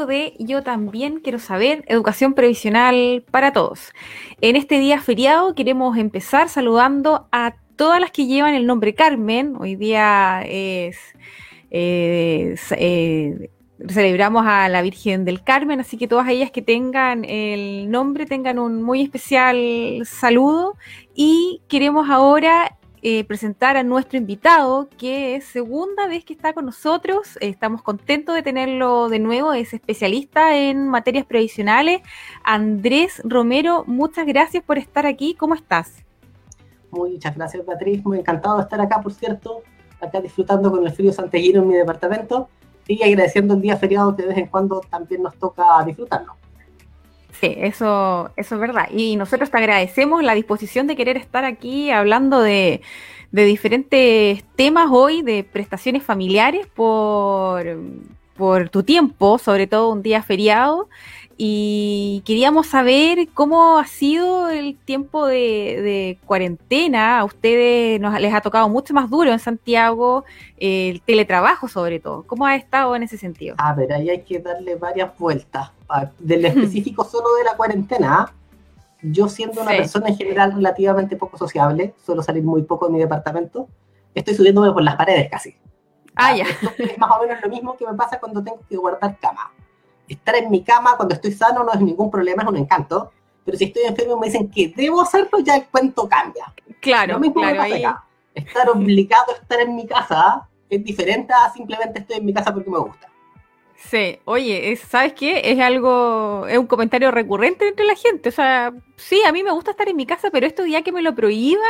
de Yo también quiero saber, educación previsional para todos. En este día feriado queremos empezar saludando a todas las que llevan el nombre Carmen. Hoy día es, eh, celebramos a la Virgen del Carmen, así que todas ellas que tengan el nombre tengan un muy especial saludo. Y queremos ahora eh, presentar a nuestro invitado, que es segunda vez que está con nosotros. estamos contentos de tenerlo de nuevo. Es especialista en materias previsionales. Andrés Romero, muchas gracias por estar aquí. ¿Cómo estás? Muchas gracias, Patriz. Muy encantado de estar acá, por cierto. Acá disfrutando con el frío santiaguino en mi departamento y agradeciendo el día feriado que de vez en cuando también nos toca disfrutarlo. Sí, eso, eso es verdad. Y nosotros te agradecemos la disposición de querer estar aquí hablando de, de diferentes temas hoy, de prestaciones familiares, por, por tu tiempo, sobre todo un día feriado y queríamos saber cómo ha sido el tiempo de, cuarentena. A ustedes nos, les ha tocado mucho más duro en Santiago, el teletrabajo sobre todo. ¿Cómo ha estado en ese sentido? A ver, ahí hay que darle varias vueltas. Del específico solo de la cuarentena, yo siendo una persona en general relativamente poco sociable, suelo salir muy poco de mi departamento, estoy subiéndome por las paredes casi. Ah, ya. es más o menos lo mismo que me pasa cuando tengo que guardar cama estar en mi cama cuando estoy sano no es ningún problema, es un encanto. Pero si estoy enfermo y me dicen que debo hacerlo, ya el cuento cambia. Claro, Lo mismo claro, me pasa Estar obligado a estar en mi casa es diferente a simplemente estoy en mi casa porque me gusta. Sí, oye, ¿sabes qué? Es algo, es un comentario recurrente entre la gente. O sea, sí, a mí me gusta estar en mi casa, pero esto ya que me lo prohíban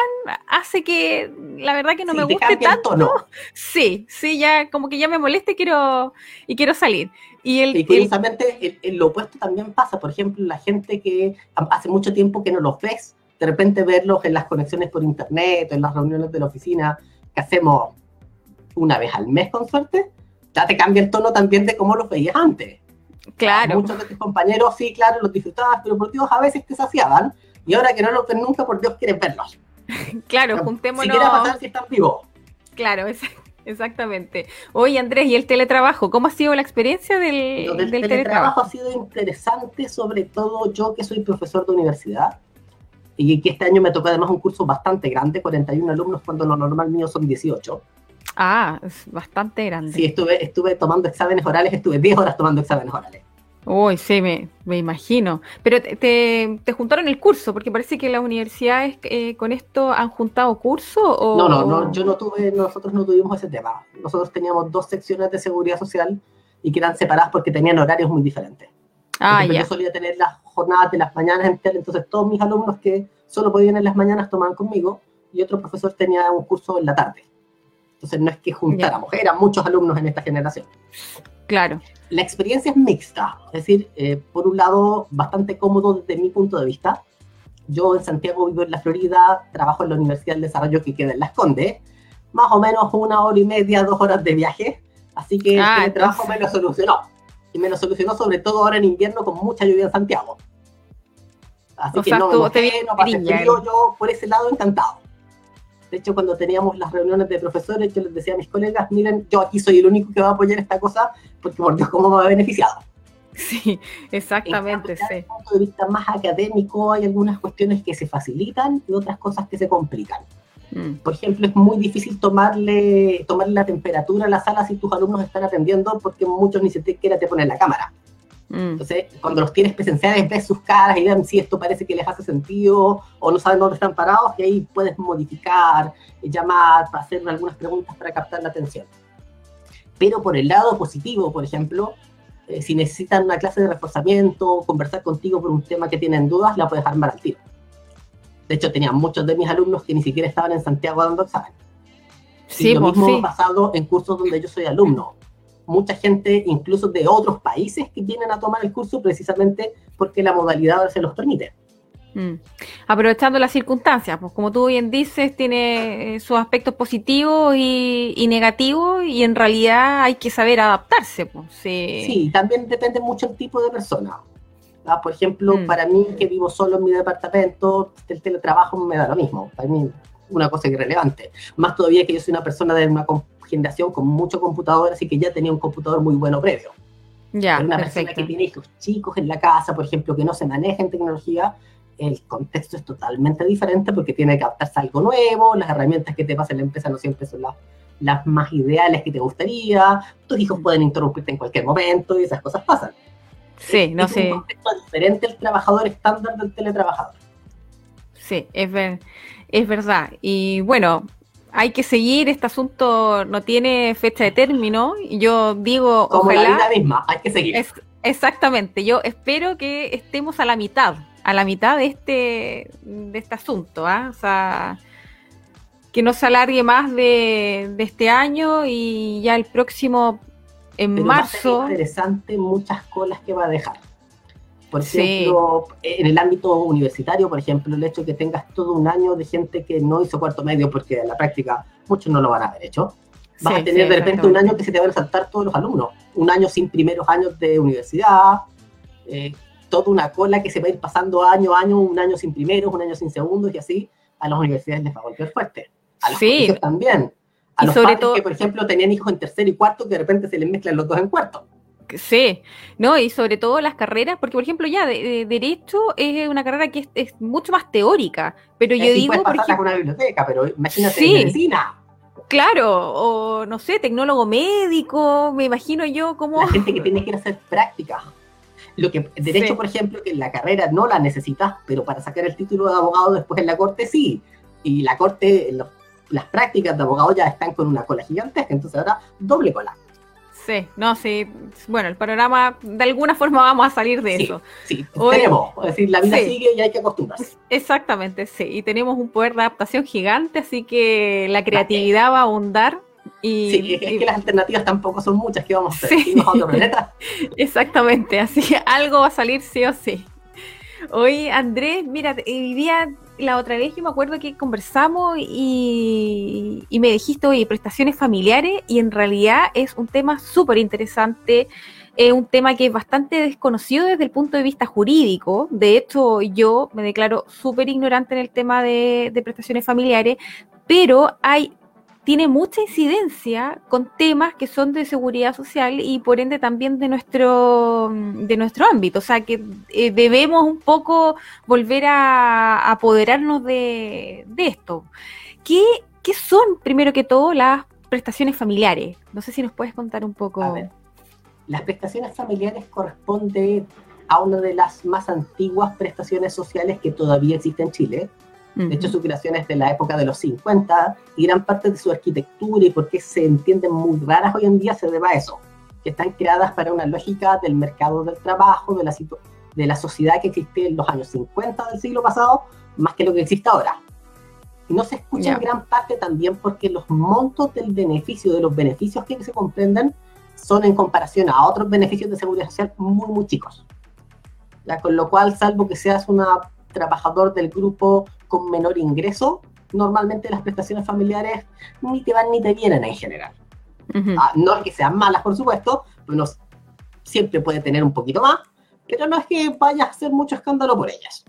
hace que la verdad que no me guste tanto. ¿no? Sí, sí, ya como que ya me molesta y quiero, y quiero salir. Y, el, curiosamente, lo opuesto también pasa. Por ejemplo, la gente que hace mucho tiempo que no los ves, de repente verlos en las conexiones por internet en las reuniones de la oficina que hacemos una vez al mes con suerte, ya te cambia el tono también de cómo los veías antes. Claro. Muchos de tus compañeros, sí, claro, los disfrutabas, pero por Dios a veces te saciaban. Y ahora que no los ves nunca, por Dios quieres verlos. claro, juntémonos. Si pasar si están vivos. Claro, exactamente. Oye, Andrés, ¿y el teletrabajo? ¿Cómo ha sido la experiencia del, del, teletrabajo? ha sido interesante, sobre todo yo que soy profesor de universidad y que este año me tocó además un curso bastante grande, 41 alumnos, cuando lo normal mío son 18. Ah, es bastante grande. Sí, estuve, estuve tomando exámenes orales, estuve 10 horas tomando exámenes orales. Uy, sí, me, me imagino. Pero te, te, juntaron el curso, porque parece que las universidades eh, con esto han juntado curso o... No, no, no, yo no tuve, nosotros no tuvimos ese tema. Nosotros teníamos dos secciones de seguridad social y que eran separadas porque tenían horarios muy diferentes. Ah, ya. Yo solía tener las jornadas de las mañanas enteras, entonces todos mis alumnos que solo podían en las mañanas tomaban conmigo y otro profesor tenía un curso en la tarde. Entonces no es que juntáramos, eran muchos alumnos en esta generación. Claro. La experiencia es mixta, es decir, eh, por un lado, bastante cómodo desde mi punto de vista. Yo en Santiago vivo en la Florida, trabajo en la Universidad del Desarrollo que queda en Las Condes, más o menos una hora y media, dos horas de viaje, así que ah, el trabajo me lo solucionó. Y me lo solucionó sobre todo ahora en invierno con mucha lluvia en Santiago. Así que no, me mojé, no pasé frío, yo por ese lado encantado. De hecho, cuando teníamos las reuniones de profesores, yo les decía a mis colegas, miren, yo aquí soy el único que va a apoyar esta cosa, porque por Dios, ¿cómo me ha beneficiado? Sí, exactamente, sí. Desde el punto de vista más académico, hay algunas cuestiones que se facilitan y otras cosas que se complican. Mm. Por ejemplo, es muy difícil tomarle, tomarle la temperatura a la sala si tus alumnos están atendiendo, porque muchos ni siquiera te ponen la cámara. Mm. Entonces, cuando los tienes presenciales, ves sus caras y ven si esto parece que les hace sentido o no saben dónde están parados, y ahí puedes modificar, llamar, hacer algunas preguntas para captar la atención. Pero por el lado positivo, por ejemplo, eh, si necesitan una clase de reforzamiento, conversar contigo por un tema que tienen dudas, la puedes armar al tiro. De hecho, tenía muchos de mis alumnos que ni siquiera estaban en Santiago dando examen. Sí, y lo pues, mismo basado en cursos donde yo soy alumno mucha gente, incluso de otros países, que vienen a tomar el curso precisamente porque la modalidad se los permite. Mm. Aprovechando las circunstancias, pues como tú bien dices, tiene eh, sus aspectos positivos y, negativos y en realidad hay que saber adaptarse. Pues, sí. también depende mucho el tipo de persona. ¿ah? Por ejemplo, mm. para mí que vivo solo en mi departamento, el teletrabajo me da lo mismo. Para mí una cosa irrelevante. Más todavía que yo soy una persona de una generación con mucho computador, así que ya tenía un computador muy bueno previo. Ya, una persona que tiene hijos chicos en la casa, por ejemplo, que no se maneja en tecnología, el contexto es totalmente diferente porque tiene que adaptarse a algo nuevo, las herramientas que te pasa en la empresa no siempre son las, las más ideales que te gustaría, tus hijos pueden interrumpirte en cualquier momento y esas cosas pasan. Sí, no sé. Es un contexto diferente el trabajador estándar del teletrabajador. Sí, es, es verdad. Y bueno, hay que seguir, este asunto no tiene fecha de término. Yo digo, Como ojalá. La vida misma, hay que seguir. exactamente, yo espero que estemos a la mitad, a la mitad de este, de este asunto, ¿ah? O sea, que no se alargue más de, este año y ya el próximo, en marzo. Va interesante muchas colas que va a dejar. Por ejemplo, en el ámbito universitario, por ejemplo, el hecho de que tengas todo un año de gente que no hizo cuarto medio, porque en la práctica muchos no lo van a haber hecho, vas a tener de repente un año que se te van a saltar todos los alumnos, un año sin primeros años de universidad, eh, toda una cola que se va a ir pasando año a año, un año sin primeros, un año sin segundos, y así a las universidades les va a golpear fuerte. A los sí. también. A los padres que, por ejemplo, tenían hijos en tercero y cuarto, que de repente se les mezclan los dos en cuarto. Sí, ¿no? Y sobre todo las carreras, porque por ejemplo ya de, Derecho es una carrera que es, mucho más teórica, pero yo digo... Puedes una biblioteca, pero imagínate medicina. Claro, o no sé, tecnólogo médico, me imagino yo como... La gente que tiene que ir a hacer práctica. Lo que, derecho, por ejemplo, que en la carrera no la necesitas, pero para sacar el título de abogado después en la corte sí. Y la corte, las prácticas de abogado ya están con una cola gigantesca, entonces ahora doble cola. Sí, no, sí. Bueno, el panorama, de alguna forma vamos a salir de eso. Sí, tenemos. Es decir, la vida sigue y hay que acostumbrarse. Exactamente, sí. Y tenemos un poder de adaptación gigante, así que la creatividad va a ahondar. Y, sí, es, que las alternativas tampoco son muchas. que vamos a hacer? Sí. a otro planeta? Exactamente, así que algo va a salir sí o sí. Hoy, Andrés, mira, hoy día la otra vez yo me acuerdo que conversamos y, me dijiste, oye, prestaciones familiares, y en realidad es un tema súper interesante, es un tema que es bastante desconocido desde el punto de vista jurídico. De hecho, yo me declaro súper ignorante en el tema de prestaciones familiares, pero hay tiene mucha incidencia con temas que son de seguridad social y por ende también de nuestro, de nuestro ámbito. O sea que eh, debemos un poco volver a, apoderarnos de, esto. ¿Qué, ¿Qué, son, primero que todo, las prestaciones familiares? No sé si nos puedes contar un poco. A ver, las prestaciones familiares corresponden a una de las más antiguas prestaciones sociales que todavía existe en Chile, de hecho, su creación es de la época de los 50 y gran parte de su arquitectura y por qué se entienden muy raras hoy en día se debe a eso, que están creadas para una lógica del mercado del trabajo, de la, de la sociedad que existía en los años 50 del siglo pasado, más que lo que existe ahora. Y no se escucha en gran parte también porque los montos del beneficio, de los beneficios que se comprenden, son en comparación a otros beneficios de seguridad social muy, muy chicos. Ya, con lo cual, salvo que seas un trabajador del grupo con menor ingreso, normalmente las prestaciones familiares ni te van ni te vienen en general. Ah, no es que sean malas, por supuesto, uno siempre puede tener un poquito más, pero no es que vaya a hacer mucho escándalo por ellas.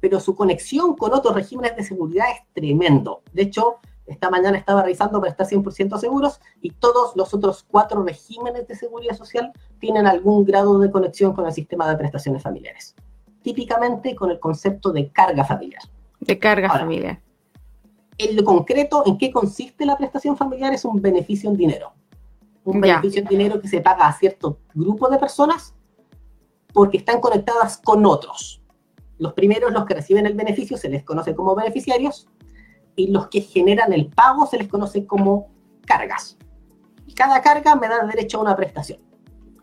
Pero su conexión con otros regímenes de seguridad es tremendo. De hecho, esta mañana estaba revisando para estar 100% seguros y todos los otros cuatro regímenes de seguridad social tienen algún grado de conexión con el sistema de prestaciones familiares. Típicamente con el concepto de carga familiar. De carga familiar. En lo concreto, ¿en qué consiste la prestación familiar? Es un beneficio en dinero. Un beneficio en dinero que se paga a cierto grupo de personas porque están conectadas con otros. Los primeros, los que reciben el beneficio, se les conoce como beneficiarios y los que generan el pago se les conoce como cargas. Cada carga me da derecho a una prestación.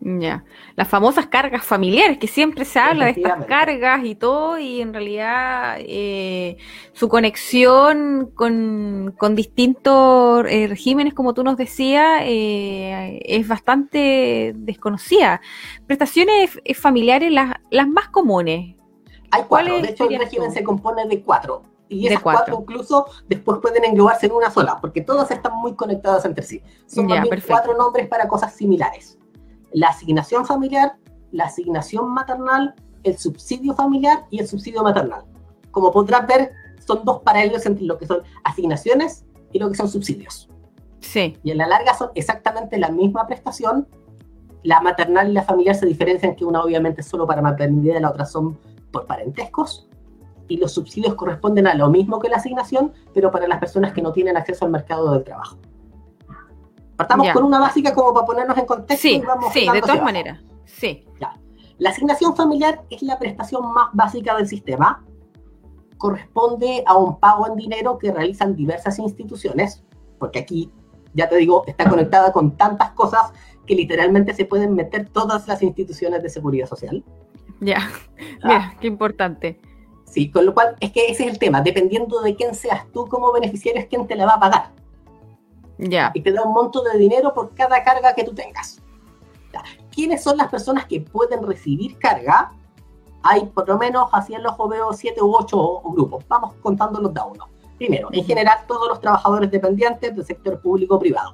Ya, las famosas cargas familiares, que siempre se habla de estas cargas y todo, y en realidad eh, su conexión con, distintos eh, regímenes, como tú nos decías, eh, es bastante desconocida. Prestaciones familiares, las, las más comunes. Hay cuatro, de hecho el régimen se compone de cuatro. Y esas cuatro. incluso después pueden englobarse en una sola, porque todas están muy conectadas entre sí. Son cuatro nombres para cosas similares la asignación familiar, la asignación maternal, el subsidio familiar y el subsidio maternal. Como podrás ver, son dos paralelos entre lo que son asignaciones y lo que son subsidios. Sí. Y en la larga son exactamente la misma prestación. La maternal y la familiar se diferencian que una obviamente es solo para maternidad y la otra son por parentescos. Y los subsidios corresponden a lo mismo que la asignación, pero para las personas que no tienen acceso al mercado del trabajo. Partamos con una básica como para ponernos en contexto. Sí, sí, de todas maneras. Sí. La asignación familiar es la prestación más básica del sistema. Corresponde a un pago en dinero que realizan diversas instituciones, porque aquí, ya te digo, está conectada con tantas cosas que literalmente se pueden meter todas las instituciones de seguridad social. Ya, mira, qué importante. Sí, con lo cual es que ese es el tema. Dependiendo de quién seas tú como beneficiario, es quién te la va a pagar. Y te da un monto de dinero por cada carga que tú tengas. ¿Quiénes son las personas que pueden recibir carga? Hay por lo menos, así en los veo, siete u ocho grupos. Vamos contándolos de uno. Primero, en general, todos los trabajadores dependientes del sector público o privado.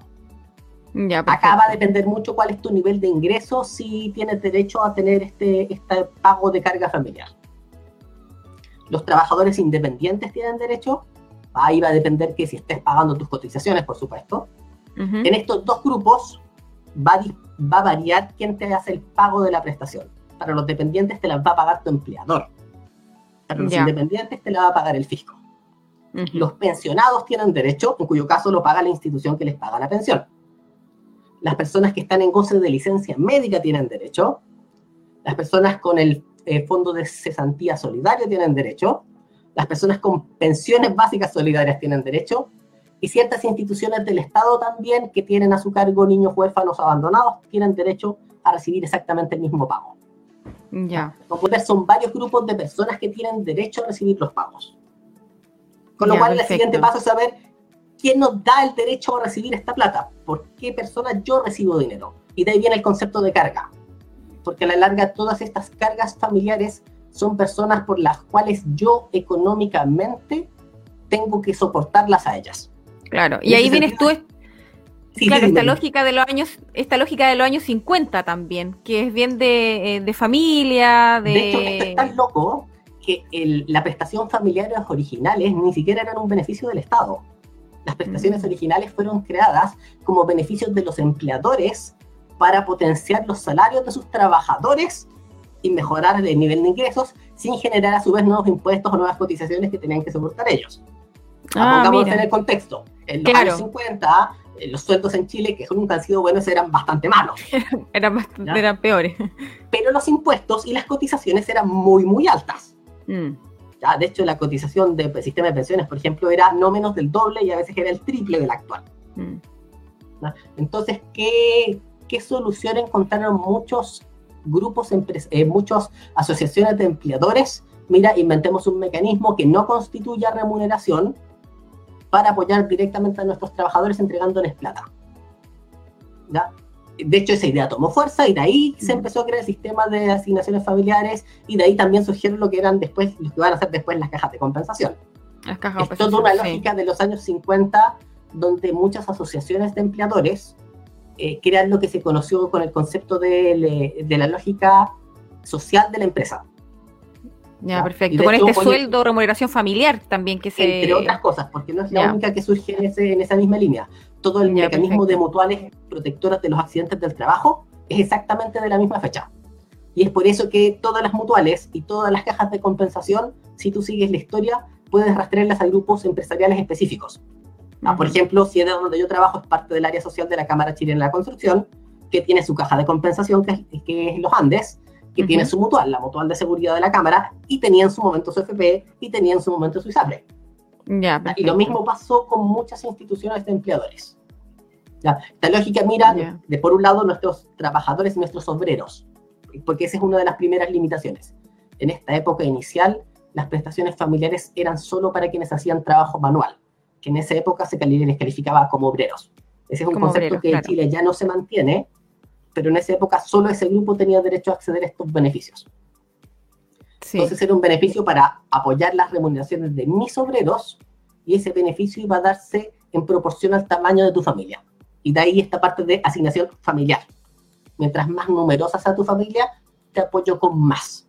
Ya, Acá va a depender mucho cuál es tu nivel de ingreso, si tienes derecho a tener este, este pago de carga familiar. Los trabajadores independientes tienen derecho, Ahí va a depender que si estés pagando tus cotizaciones, por supuesto. En estos dos grupos va, va a variar quién te hace el pago de la prestación. Para los dependientes te la va a pagar tu empleador. Para los independientes te la va a pagar el fisco. Los pensionados tienen derecho, en cuyo caso lo paga la institución que les paga la pensión. Las personas que están en goce de licencia médica tienen derecho. Las personas con el eh, fondo de cesantía solidario tienen derecho las personas con pensiones básicas solidarias tienen derecho y ciertas instituciones del Estado también que tienen a su cargo niños huérfanos abandonados tienen derecho a recibir exactamente el mismo pago. Ya. Como ver, son varios grupos de personas que tienen derecho a recibir los pagos. Con lo cual, el siguiente paso es saber quién nos da el derecho a recibir esta plata, por qué persona yo recibo dinero. Y de ahí viene el concepto de carga. Porque a la larga todas estas cargas familiares son personas por las cuales yo económicamente tengo que soportarlas a ellas. Claro, y, ahí vienes tú, claro, esta lógica de los años, esta lógica de los años 50 también, que es bien de, eh, familia, de... De hecho, esto es tan loco que la prestación familiares originales ni siquiera eran un beneficio del Estado. Las prestaciones mm. originales fueron creadas como beneficios de los empleadores para potenciar los salarios de sus trabajadores y mejorar el nivel de ingresos sin generar a su vez nuevos impuestos o nuevas cotizaciones que tenían que soportar ellos. Ah, Pongamos en el contexto. En los años 50, eh, los sueldos en Chile, que nunca han sido buenos, eran bastante malos. eran, eran peores. Pero los impuestos y las cotizaciones eran muy, muy altas. Mm. ¿Ya? De hecho, la cotización del sistema de pensiones, por ejemplo, era no menos del doble y a veces era el triple del actual. Mm. Entonces, ¿qué, ¿qué solución encontraron muchos grupos, eh, muchas asociaciones de empleadores, mira, inventemos un mecanismo que no constituya remuneración para apoyar directamente a nuestros trabajadores entregándoles plata. ¿Ya? De hecho, esa idea tomó fuerza y de ahí se empezó a crear el sistema de asignaciones familiares y de ahí también surgieron lo que eran después, lo que van a ser después las cajas de compensación. Las cajas es toda una lógica de los años 50 donde muchas asociaciones de empleadores eh, crear lo que se conoció con el concepto de, de, la lógica social de la empresa. Ya, perfecto. Con este sueldo, remuneración familiar también que se... Entre otras cosas, porque no es la única que surge en, ese, en esa misma línea. Todo el mecanismo de mutuales protectoras de los accidentes del trabajo es exactamente de la misma fecha. Y es por eso que todas las mutuales y todas las cajas de compensación, si tú sigues la historia, puedes rastrearlas a grupos empresariales específicos. Ah, por ejemplo, si es de donde yo trabajo, es parte del área social de la Cámara Chilena de la Construcción, que tiene su caja de compensación, que es, los Andes, que tiene su mutual, la mutual de seguridad de la Cámara, y tenía en su momento su FP y tenía en su momento su ISAPRE. Ya, y lo mismo pasó con muchas instituciones de empleadores. ¿Ya? Esta lógica mira de, por un lado nuestros trabajadores y nuestros obreros, porque esa es una de las primeras limitaciones. En esta época inicial, las prestaciones familiares eran solo para quienes hacían trabajo manual, que en esa época se les calificaba como obreros. Ese es un concepto que en Chile ya no se mantiene, pero en esa época solo ese grupo tenía derecho a acceder a estos beneficios. Entonces era un beneficio para apoyar las remuneraciones de mis obreros y ese beneficio iba a darse en proporción al tamaño de tu familia. Y de ahí esta parte de asignación familiar. Mientras más numerosa sea tu familia, te apoyo con más.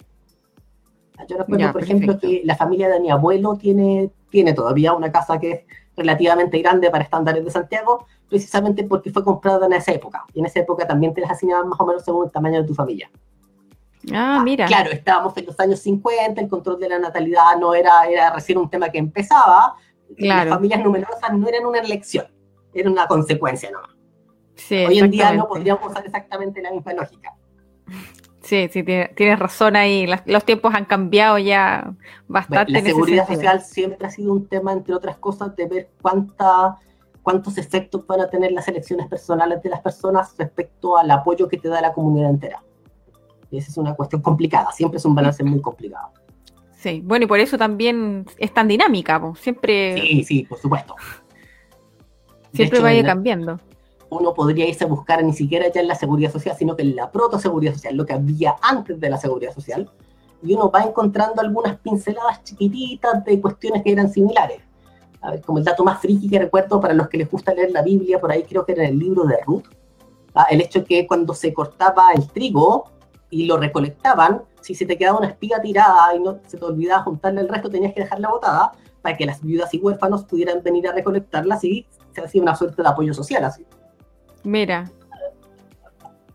Yo recuerdo, por ejemplo, que la familia de mi abuelo tiene, tiene todavía una casa que es relativamente grande para estándares de Santiago, precisamente porque fue comprada en esa época. Y en esa época también te las asignaban más o menos según el tamaño de tu familia. Ah, mira. Claro, estábamos en los años 50, el control de la natalidad no era, era recién un tema que empezaba. Las familias numerosas no eran una elección, era una consecuencia nomás. Sí, Hoy en día no podríamos usar exactamente la misma lógica. Sí, sí, tienes razón ahí. los tiempos han cambiado ya bastante. la seguridad social siempre ha sido un tema, entre otras cosas, de ver cuánta, cuántos efectos van a tener las elecciones personales de las personas respecto al apoyo que te da la comunidad entera. Y esa es una cuestión complicada, siempre es un balance muy complicado. Sí, bueno, y por eso también es tan dinámica, siempre... Sí, sí, por supuesto. Siempre vaya cambiando. Uno podría irse a buscar ni siquiera ya en la seguridad social, sino que en la proto-seguridad social, lo que había antes de la seguridad social, y uno va encontrando algunas pinceladas chiquititas de cuestiones que eran similares. A ver, como el dato más friki que recuerdo para los que les gusta leer la Biblia, por ahí creo que era en el libro de Ruth, ¿ah? el hecho que cuando se cortaba el trigo, y lo recolectaban, si se te quedaba una espiga tirada y no se te olvidaba juntarle el resto, tenías que dejarla botada para que las viudas y huérfanos pudieran venir a recolectarla y se hacía una suerte de apoyo social así. Mira.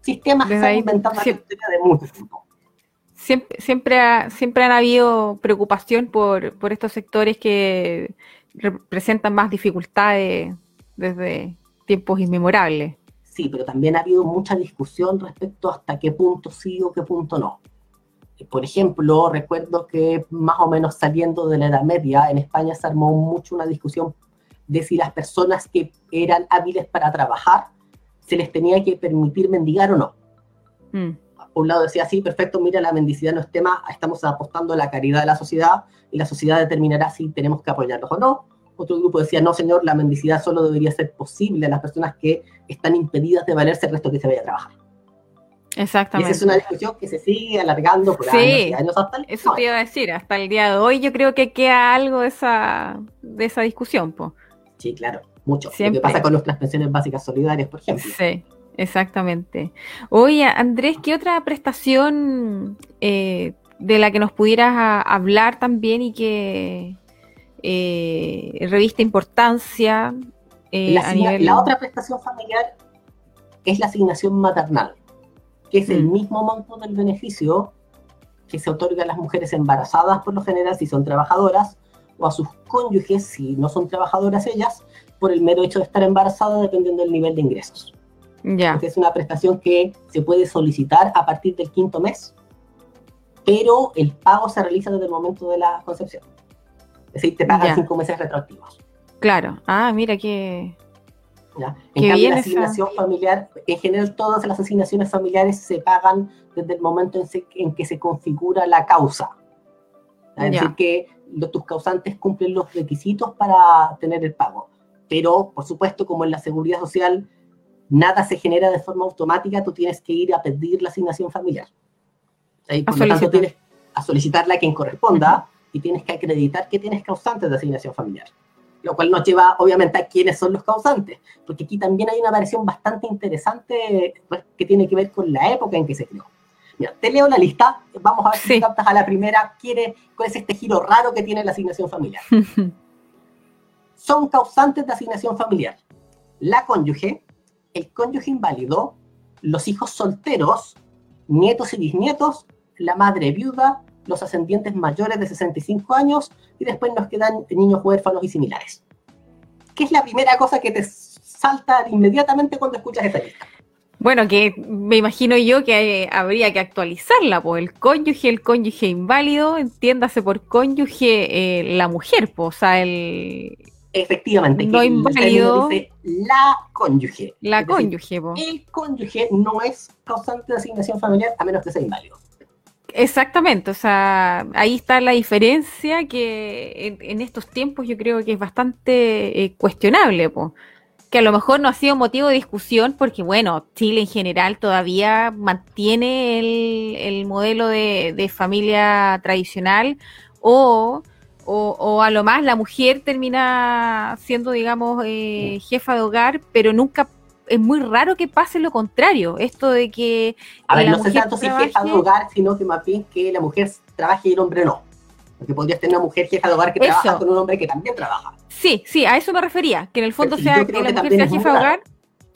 Sistemas que se han inventado siempre, de tiempo. Siempre, siempre, siempre han habido preocupación por, por estos sectores que representan más dificultades desde tiempos inmemorables. Sí, pero también ha habido mucha discusión respecto hasta qué punto sí o qué punto no. Por ejemplo, recuerdo que más o menos saliendo de la Edad Media, en España se armó mucho una discusión de si las personas que eran hábiles para trabajar se les tenía que permitir mendigar o no. Mm. Por un lado decía, sí, perfecto, mira, la mendicidad no es tema, estamos apostando a la caridad de la sociedad y la sociedad determinará si tenemos que apoyarlos o no. Otro grupo decía, no, señor, la mendicidad solo debería ser posible a las personas que están impedidas de valerse el resto que se vaya a trabajar. Exactamente. esa es una discusión que se sigue alargando por años y años hasta el Eso te iba a decir, hasta el día de hoy yo creo que queda algo de esa, de esa discusión. Po. Sí, claro, mucho. Lo que pasa con nuestras pensiones básicas solidarias, por ejemplo. Sí, exactamente. Oye, Andrés, ¿qué otra prestación eh, de la que nos pudieras hablar también y que, eh, revista importancia. Eh, la, otra prestación familiar es la asignación maternal, que es el mm. mismo monto del beneficio que se otorga a las mujeres embarazadas por lo general si son trabajadoras o a sus cónyuges si no son trabajadoras ellas por el mero hecho de estar embarazadas dependiendo del nivel de ingresos. Ya. Es una prestación que se puede solicitar a partir del quinto mes, pero el pago se realiza desde el momento de la concepción. Es decir, te pagan cinco meses retroactivos. Claro. Ah, mira qué. En cambio, la asignación familiar, en general todas las asignaciones familiares se pagan desde el momento en, que se configura la causa. Es decir, que tus causantes cumplen los requisitos para tener el pago. Pero, por supuesto, como en la seguridad social nada se genera de forma automática, tú tienes que ir a pedir la asignación familiar. Por lo tanto, tienes a solicitarla a quien corresponda y tienes que acreditar que tienes causantes de asignación familiar. Lo cual nos lleva, obviamente, a quiénes son los causantes, porque aquí también hay una variación bastante interesante pues, que tiene que ver con la época en que se creó. Mira, te leo la lista, vamos a ver si captas a la primera, quiere, cuál es este giro raro que tiene la asignación familiar. son causantes de asignación familiar. La cónyuge, el cónyuge inválido, los hijos solteros, nietos y bisnietos, la madre viuda, los ascendientes mayores de 65 años y después nos quedan niños huérfanos y similares. ¿Qué es la primera cosa que te salta inmediatamente cuando escuchas esta lista? Bueno, que me imagino yo que habría que actualizarla, pues el cónyuge, el cónyuge inválido, entiéndase por cónyuge eh, la mujer, pues, o sea, el... Efectivamente, no inválido, dice la cónyuge. La cónyuge, pues. El cónyuge no es causante de asignación familiar a menos que sea inválido. Exactamente, o sea, ahí está la diferencia que en, estos tiempos yo creo que es bastante eh, cuestionable, pues que a lo mejor no ha sido motivo de discusión porque, bueno, Chile en general todavía mantiene el, modelo de, familia tradicional o, o, a lo más la mujer termina siendo, digamos, eh, jefa de hogar, pero nunca es muy raro que pase lo contrario, esto de que... A ver, no sé tanto si jefa de hogar, sino que más bien que la mujer trabaje y el hombre no. Porque podrías tener una mujer jefa de hogar que trabaja con un hombre que también trabaja. Sí, sí, a eso me refería, que en el fondo sea que la mujer sea jefa de hogar.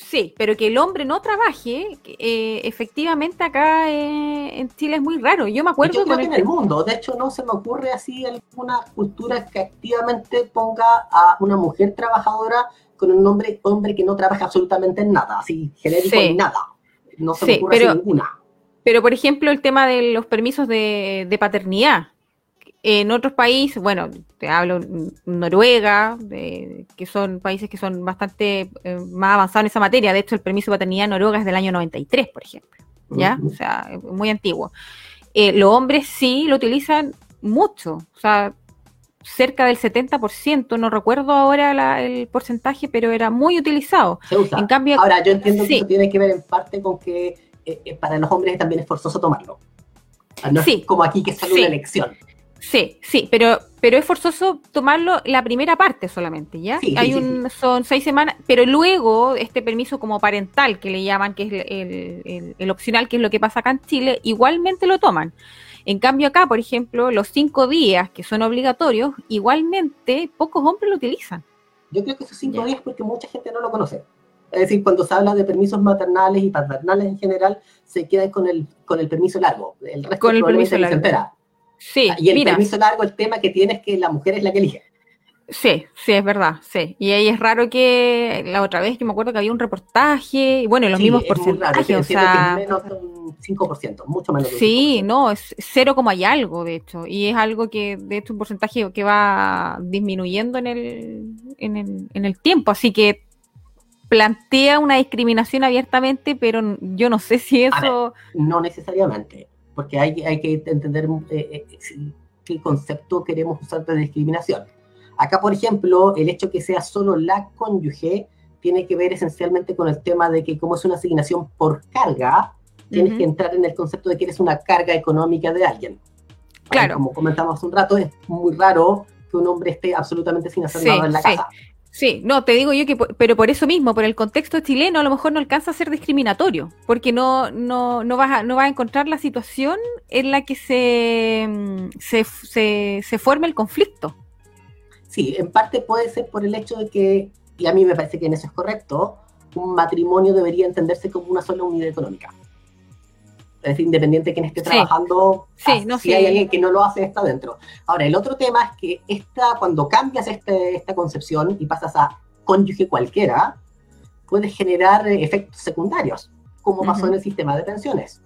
Sí, pero que el hombre no trabaje, eh, efectivamente acá eh, en Chile es muy raro. Yo me acuerdo. Yo creo que en el mundo, de hecho, no se me ocurre así alguna cultura que activamente ponga a una mujer trabajadora con un hombre, hombre que no trabaja absolutamente en nada, así genérico en nada. No se me ocurre pero, ninguna. Pero, por ejemplo, el tema de los permisos de, de paternidad en otros países, bueno, te hablo Noruega, que son países que son bastante eh, más avanzados en esa materia. De hecho, el permiso de paternidad en Noruega es del año 93, por ejemplo. ¿Ya? O sea, muy antiguo. Eh, los hombres sí lo utilizan mucho. O sea, cerca del 70%, no recuerdo ahora el porcentaje, pero era muy utilizado. En cambio, ahora, yo entiendo que eso tiene que ver en parte con que eh, para los hombres también es forzoso tomarlo. No sí, es como aquí que sale una elección. Sí, sí, pero, pero es forzoso tomarlo la primera parte solamente, ¿ya? Hay un, son seis semanas, pero luego este permiso como parental que le llaman, que es el, opcional, que es lo que pasa acá en Chile, igualmente lo toman. En cambio acá, por ejemplo, los cinco días que son obligatorios, igualmente pocos hombres lo utilizan. Yo creo que esos cinco días porque mucha gente no lo conoce. Es decir, cuando se habla de permisos maternales y paternales en general, se queda con el, con el permiso largo. El resto con el permiso largo. Sí, y el permiso largo, el tema que tiene es que la mujer es la que elige. Sí, sí, es verdad, sí. Y ahí es raro que la otra vez que me acuerdo que había un reportaje, y bueno, los mismos porcentajes, o sea... menos un 5%, mucho menos. sí, no, es cero como hay algo, de hecho, y es algo que, de hecho, un porcentaje que va disminuyendo en el, en el, en el tiempo, así que plantea una discriminación abiertamente, pero yo no sé si eso... no necesariamente porque hay, hay que entender eh, eh, qué concepto queremos usar de discriminación. Acá, por ejemplo, el hecho que sea solo la cónyuge tiene que ver esencialmente con el tema de que como es una asignación por carga, tienes que entrar en el concepto de que eres una carga económica de alguien. Claro. Como comentamos hace un rato, es muy raro que un hombre esté absolutamente sin hacer nada en la casa. Sí, no, te digo yo que, pero por eso mismo, por el contexto chileno, a lo mejor no alcanza a ser discriminatorio, porque no, no, no, vas, a, no vas a encontrar la situación en la que se, mm, se, se, se forme el conflicto. Sí, en parte puede ser por el hecho de que, y a mí me parece que en eso es correcto, un matrimonio debería entenderse como una sola unidad económica es independiente de quien esté trabajando, si hay alguien que no lo hace, está dentro. Ahora, el otro tema es que esta, cuando cambias este, esta concepción y pasas a cónyuge cualquiera, puedes generar efectos secundarios, como pasó en el sistema de pensiones.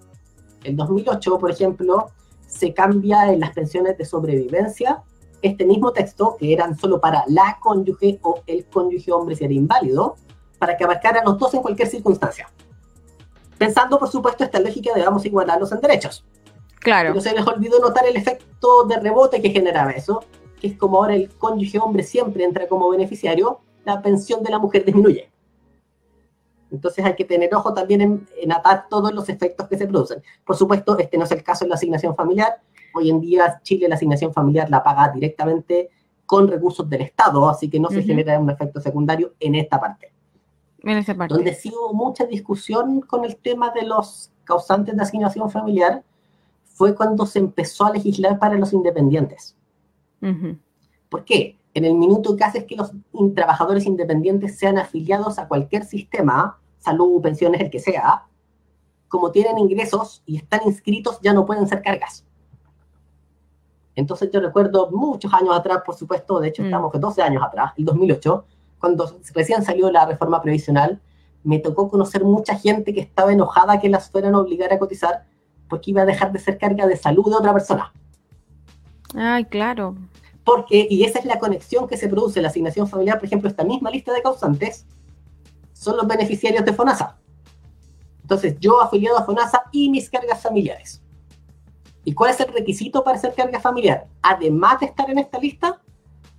En 2008, por ejemplo, se cambia en las pensiones de sobrevivencia este mismo texto, que eran solo para la cónyuge o el cónyuge hombre si era inválido, para que abarcaran los dos en cualquier circunstancia pensando, por supuesto, esta lógica de vamos a igualarlos en derechos. Claro. Pero se les olvidó notar el efecto de rebote que generaba eso, que es como ahora el cónyuge hombre siempre entra como beneficiario, la pensión de la mujer disminuye. Entonces hay que tener ojo también en, en, atar todos los efectos que se producen. Por supuesto, este no es el caso de la asignación familiar. Hoy en día Chile la asignación familiar la paga directamente con recursos del Estado, así que no se genera un efecto secundario en esta parte. Donde sí hubo mucha discusión con el tema de los causantes de asignación familiar fue cuando se empezó a legislar para los independientes. ¿Por qué? En el minuto que haces que los trabajadores independientes sean afiliados a cualquier sistema, salud, pensiones, el que sea, como tienen ingresos y están inscritos, ya no pueden ser cargas. Entonces yo recuerdo muchos años atrás, por supuesto, de hecho mm. estamos 12 años atrás, el 2008, cuando recién salió la reforma previsional, me tocó conocer mucha gente que estaba enojada que las fueran a obligar a cotizar porque iba a dejar de ser carga de salud de otra persona. Ay, claro. Porque, y esa es la conexión que se produce en la asignación familiar, por ejemplo, esta misma lista de causantes son los beneficiarios de FONASA. Entonces, yo afiliado a FONASA y mis cargas familiares. ¿Y cuál es el requisito para ser carga familiar? Además de estar en esta lista,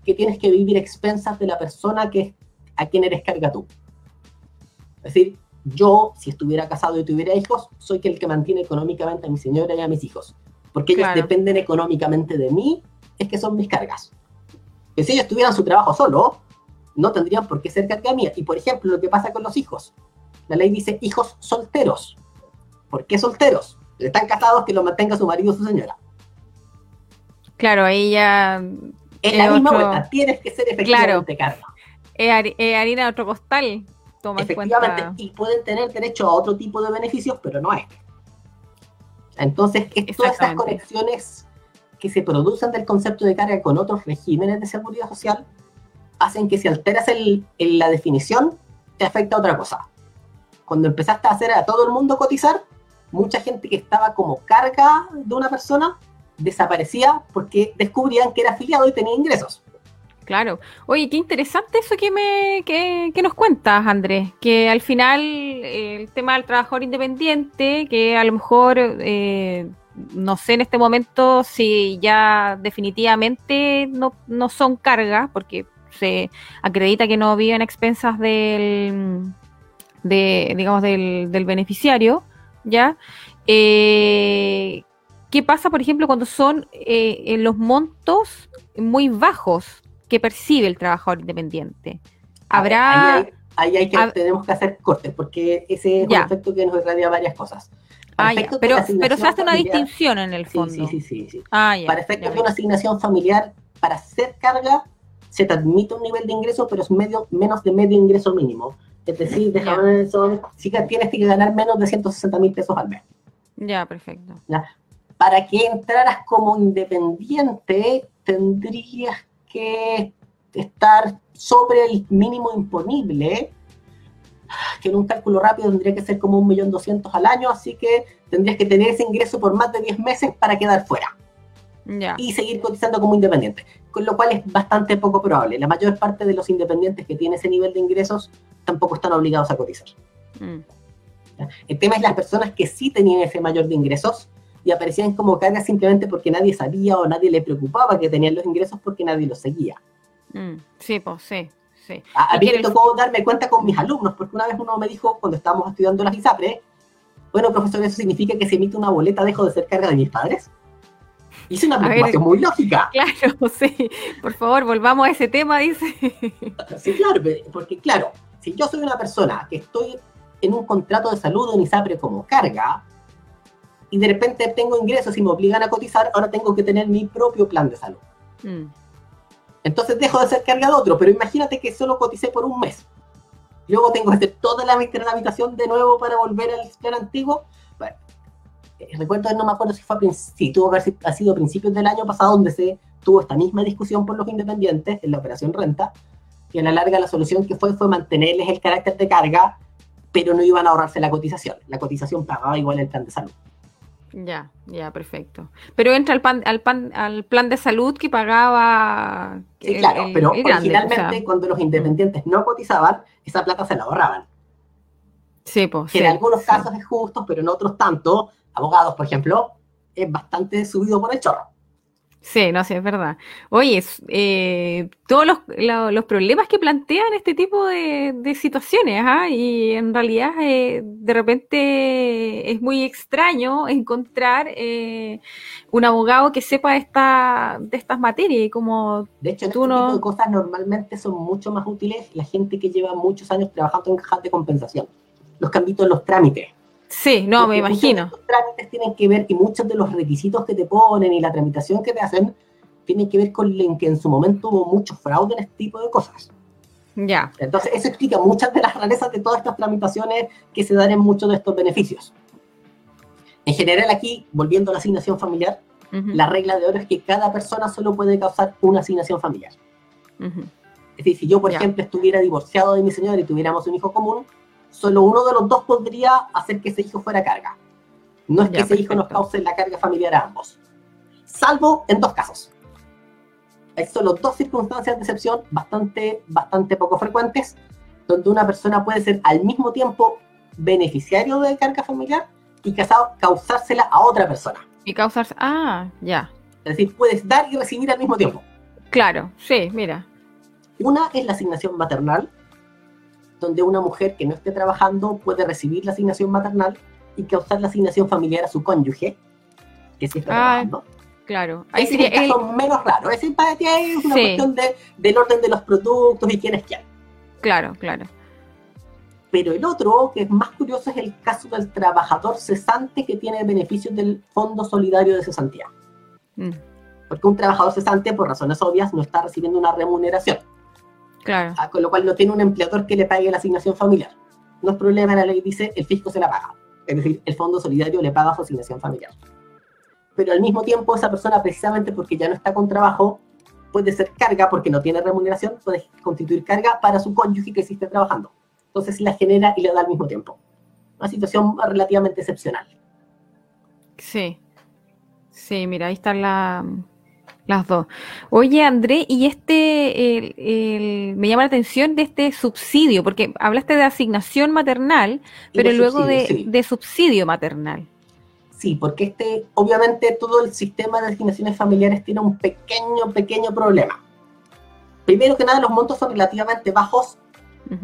que tienes que vivir expensas de la persona que, a quien eres carga tú. Es decir, yo, si estuviera casado y tuviera hijos, soy el que mantiene económicamente a mi señora y a mis hijos. Porque ellos dependen económicamente de mí, es que son mis cargas. Que si ellos tuvieran su trabajo solo, no tendrían por qué ser carga mía. Y por ejemplo, lo que pasa con los hijos. La ley dice hijos solteros. ¿Por qué solteros? Están casados que lo mantenga su marido o su señora. Claro, ahí ya. Es la misma vuelta, tienes que ser efectivamente claro. carga. Es harina de otro costal. Toma Efectivamente, y pueden tener derecho a otro tipo de beneficios, pero no a este. Entonces, todas estas conexiones que se producen del concepto de carga con otros regímenes de seguridad social hacen que si alteras el, la definición, te afecta a otra cosa. Cuando empezaste a hacer a todo el mundo cotizar, mucha gente que estaba como carga de una persona desaparecía porque descubrían que era afiliado y tenía ingresos. Claro. Oye, qué interesante eso que me que, nos cuentas, Andrés, que al final el tema del trabajador independiente, que a lo mejor eh, no sé en este momento si ya definitivamente no, no son cargas, porque se acredita que no viven expensas del, de, digamos, del, del beneficiario, ¿ya? Eh, ¿Qué pasa, por ejemplo, cuando son eh, en los montos muy bajos que percibe el trabajador independiente? Habrá... Ahí, hay, que, tenemos que hacer cortes, porque ese es un efecto que nos irradia varias cosas. Ah, pero, pero se hace una distinción en el fondo. Sí, sí, sí. sí, ah, para efectos de una asignación familiar, para hacer carga, se te admite un nivel de ingreso, pero es medio, menos de medio ingreso mínimo. Es decir, déjame son, sí que tienes que ganar menos de 160 mil pesos al mes. Ya, perfecto. Para que entraras como independiente, tendrías que estar sobre el mínimo imponible, que en un cálculo rápido tendría que ser como un millón doscientos al año, así que tendrías que tener ese ingreso por más de 10 meses para quedar fuera. Y seguir cotizando como independiente, con lo cual es bastante poco probable. La mayor parte de los independientes que tienen ese nivel de ingresos tampoco están obligados a cotizar. Mm. El tema es las personas que sí tenían ese mayor de ingresos y aparecían como cargas simplemente porque nadie sabía o nadie le preocupaba que tenían los ingresos porque nadie los seguía. Mm. Sí, pues sí. Sí. A, mí me tocó darme cuenta con mis alumnos, porque una vez uno me dijo, cuando estábamos estudiando las ISAPRE, bueno, profesor, ¿eso significa que si emite una boleta dejo de ser carga de mis padres? Hice una preocupación muy lógica. Claro, sí. Por favor, volvamos a ese tema, dice. Sí, claro, porque claro, si yo soy una persona que estoy en un contrato de salud en ISAPRE como carga, y de repente tengo ingresos y me obligan a cotizar, ahora tengo que tener mi propio plan de salud. Mm. Entonces dejo de ser carga de otro, pero imagínate que solo coticé por un mes. Luego tengo que hacer toda la habitación de nuevo para volver al plan antiguo. Bueno, eh, recuerdo, no me acuerdo si fue si tuvo que haber ha sido a principios del año pasado donde se tuvo esta misma discusión por los independientes en la operación renta, y a la larga la solución que fue fue mantenerles el carácter de carga, pero no iban a ahorrarse la cotización. La cotización pagaba igual el plan de salud. Ya, ya, perfecto. Pero entra al, pan, al, pan, al plan de salud que pagaba. Sí, claro, pero originalmente cuando los independientes no cotizaban, esa plata se la ahorraban. Sí, pues. Que en algunos casos es justo, pero en otros tanto, abogados, por ejemplo, es bastante subido por el chorro. Sí, no, sí, es verdad. Oye, eh, todos los, problemas que plantean este tipo de, situaciones, ¿ah? y en realidad eh, de repente es muy extraño encontrar eh, un abogado que sepa esta, de estas materias y como De hecho, este tipo de cosas normalmente son mucho más útiles la gente que lleva muchos años trabajando en cajas de compensación, los cambios en los trámites. Sí, no, me imagino. Los trámites tienen que ver y muchos de los requisitos que te ponen y la tramitación que te hacen tienen que ver con que en su momento hubo mucho fraude en este tipo de cosas. Ya. Entonces, eso explica muchas de las rarezas de todas estas tramitaciones que se dan en muchos de estos beneficios. En general, aquí, volviendo a la asignación familiar, la regla de oro es que cada persona solo puede causar una asignación familiar. Es decir, si yo, por ejemplo, estuviera divorciado de mi señora y tuviéramos un hijo común, solo uno de los dos podría hacer que ese hijo fuera carga. No es que ese hijo nos cause la carga familiar a ambos. Salvo en dos casos. Hay solo dos circunstancias de excepción bastante, bastante poco frecuentes, donde una persona puede ser al mismo tiempo beneficiario de carga familiar y causársela a otra persona. Y causarse, ah, ya. Es decir, puedes dar y recibir al mismo tiempo. Claro, sí, mira. Una es la asignación maternal, donde una mujer que no esté trabajando puede recibir la asignación maternal y causar la asignación familiar a su cónyuge, que sí está ah, trabajando. Claro, ahí sería el caso menos raro. Es, para ti es una cuestión de, del orden de los productos y quién es quién. Claro, claro. Pero el otro, que es más curioso, es el caso del trabajador cesante que tiene beneficios del Fondo Solidario de Cesantía. Mm. Porque un trabajador cesante, por razones obvias, no está recibiendo una remuneración. Claro. Ah, con lo cual no tiene un empleador que le pague la asignación familiar. No es problema, la ley dice, el fisco se la paga. Es decir, el Fondo Solidario le paga su asignación familiar. Pero al mismo tiempo, esa persona, precisamente porque ya no está con trabajo, puede ser carga porque no tiene remuneración, puede constituir carga para su cónyuge que sí esté trabajando. Entonces la genera y le da al mismo tiempo. Una situación relativamente excepcional. Sí. Sí, mira, ahí están las dos. Oye, André, y este, me llama la atención de este subsidio, porque hablaste de asignación maternal, pero luego de, subsidio maternal. Sí, porque este, obviamente todo el sistema de asignaciones familiares tiene un pequeño, pequeño problema. Primero que nada, los montos son relativamente bajos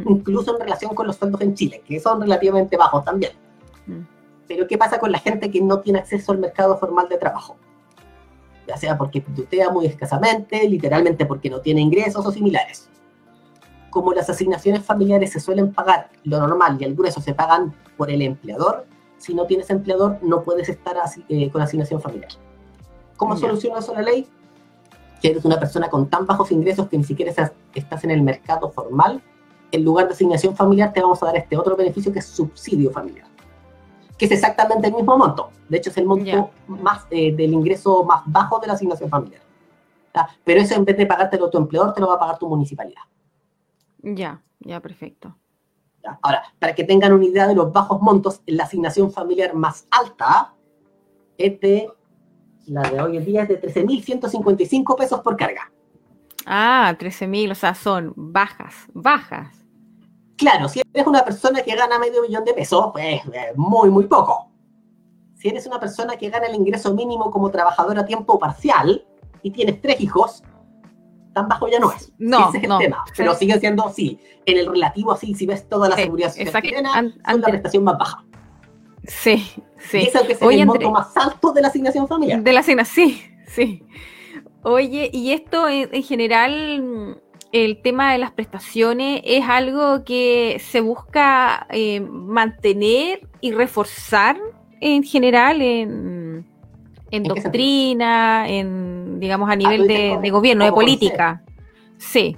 incluso en relación con los sueldos en Chile, que son relativamente bajos también. Pero ¿qué pasa con la gente que no tiene acceso al mercado formal de trabajo? Ya sea porque tutea muy escasamente, literalmente porque no tiene ingresos o similares. Como las asignaciones familiares se suelen pagar, lo normal y el grueso se pagan por el empleador, si no tienes empleador no puedes estar así, eh, con asignación familiar. ¿Cómo soluciona eso la ley? Que eres una persona con tan bajos ingresos que ni siquiera estás en el mercado formal, en lugar de asignación familiar, te vamos a dar este otro beneficio que es subsidio familiar, que es exactamente el mismo monto. De hecho, es el monto más eh, del ingreso más bajo de la asignación familiar. Pero eso en vez de pagártelo tu empleador, te lo va a pagar tu municipalidad. Ya, ya, perfecto. Ahora, para que tengan una idea de los bajos montos, la asignación familiar más alta es de, la de hoy en día es de 13.155 pesos por carga. Ah, 13.000, o sea, son bajas, bajas. Claro, si eres una persona que gana medio millón de pesos, pues eh, muy, muy poco. Si eres una persona que gana el ingreso mínimo como trabajador a tiempo parcial y tienes tres hijos, tan bajo ya no es. No, Ese es el tema. Pero sigue siendo, sí, en el relativo, así, si ves toda la seguridad social chilena, es la prestación más baja. Sí, sí. Y es el monto más alto de la asignación familiar. De la asignación, sí, sí. Oye, y esto en, general, el tema de las prestaciones es algo que se busca eh, mantener y reforzar en general en, doctrina, en, digamos, a ah, nivel de, gobierno, de política. Sí.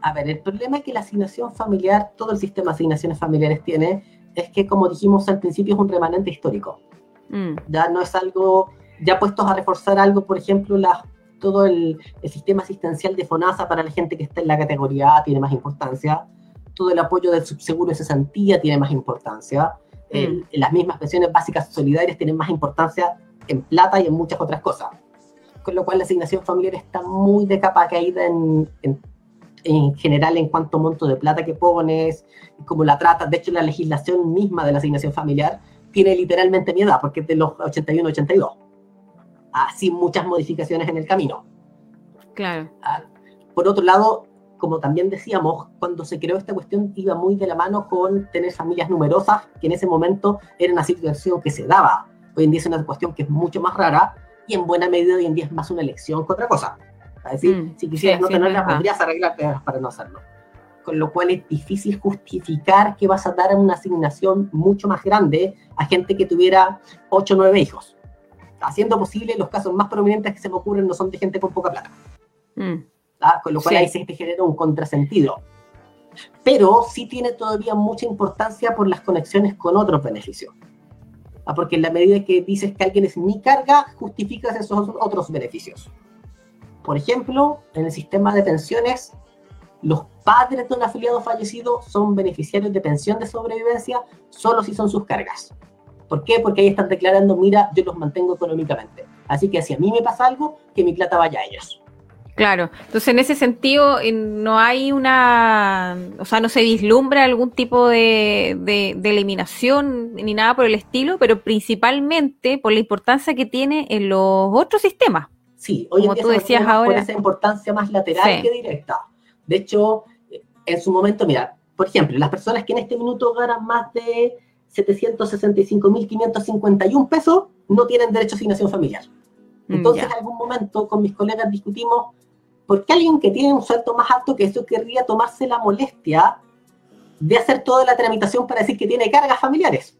A ver, el problema que la asignación familiar, todo el sistema de asignaciones familiares tiene, es que, como dijimos al principio, es un remanente histórico. Mm. Ya no es algo, ya puestos a reforzar algo, por ejemplo, las todo el, sistema asistencial de FONASA para la gente que está en la categoría A tiene más importancia, todo el apoyo del subseguro de cesantía tiene más importancia, mm. las mismas pensiones básicas solidarias tienen más importancia en plata y en muchas otras cosas. Con lo cual la asignación familiar está muy de capa caída en, en, general en cuanto a monto de plata que pones, como la trata. De hecho, la legislación misma de la asignación familiar tiene literalmente mi edad, porque es de los 81-82 así muchas modificaciones en el camino. Claro. Ah, por otro lado, como también decíamos, cuando se creó esta cuestión iba muy de la mano con tener familias numerosas, que en ese momento era una situación que se daba. Hoy en día es una cuestión que es mucho más rara y en buena medida hoy en día es más una elección que otra cosa. Es decir, mm, si quisieras no tenerla, podrías arreglarte para no hacerlo. Con lo cual es difícil justificar que vas a dar una asignación mucho más grande a gente que tuviera 8 o 9 hijos haciendo posible, los casos más prominentes que se me ocurren no son de gente con poca plata. Mm. ¿Ah? Con lo cual ahí se genera un contrasentido. Pero sí tiene todavía mucha importancia por las conexiones con otros beneficios. ¿Ah? Porque en la medida que dices que alguien es mi carga, justificas esos otros beneficios. Por ejemplo, en el sistema de pensiones, los padres de un afiliado fallecido son beneficiarios de pensión de sobrevivencia solo si son sus cargas. ¿Por qué? Porque ahí están declarando, mira, yo los mantengo económicamente. Así que si a mí me pasa algo, que mi plata vaya a ellos. Claro, entonces en ese sentido no hay una, o sea, no se vislumbra algún tipo de, eliminación ni nada por el estilo, pero principalmente por la importancia que tiene en los otros sistemas. Sí, hoy en día tú decías ahora, por esa importancia más lateral que directa. De hecho, en su momento, mira, por ejemplo, las personas que en este minuto ganan más de 765.551 pesos no tienen derecho a asignación familiar. Mm, Entonces, en algún momento con mis colegas discutimos ¿por qué alguien que tiene un salto más alto que eso querría tomarse la molestia de hacer toda la tramitación para decir que tiene cargas familiares?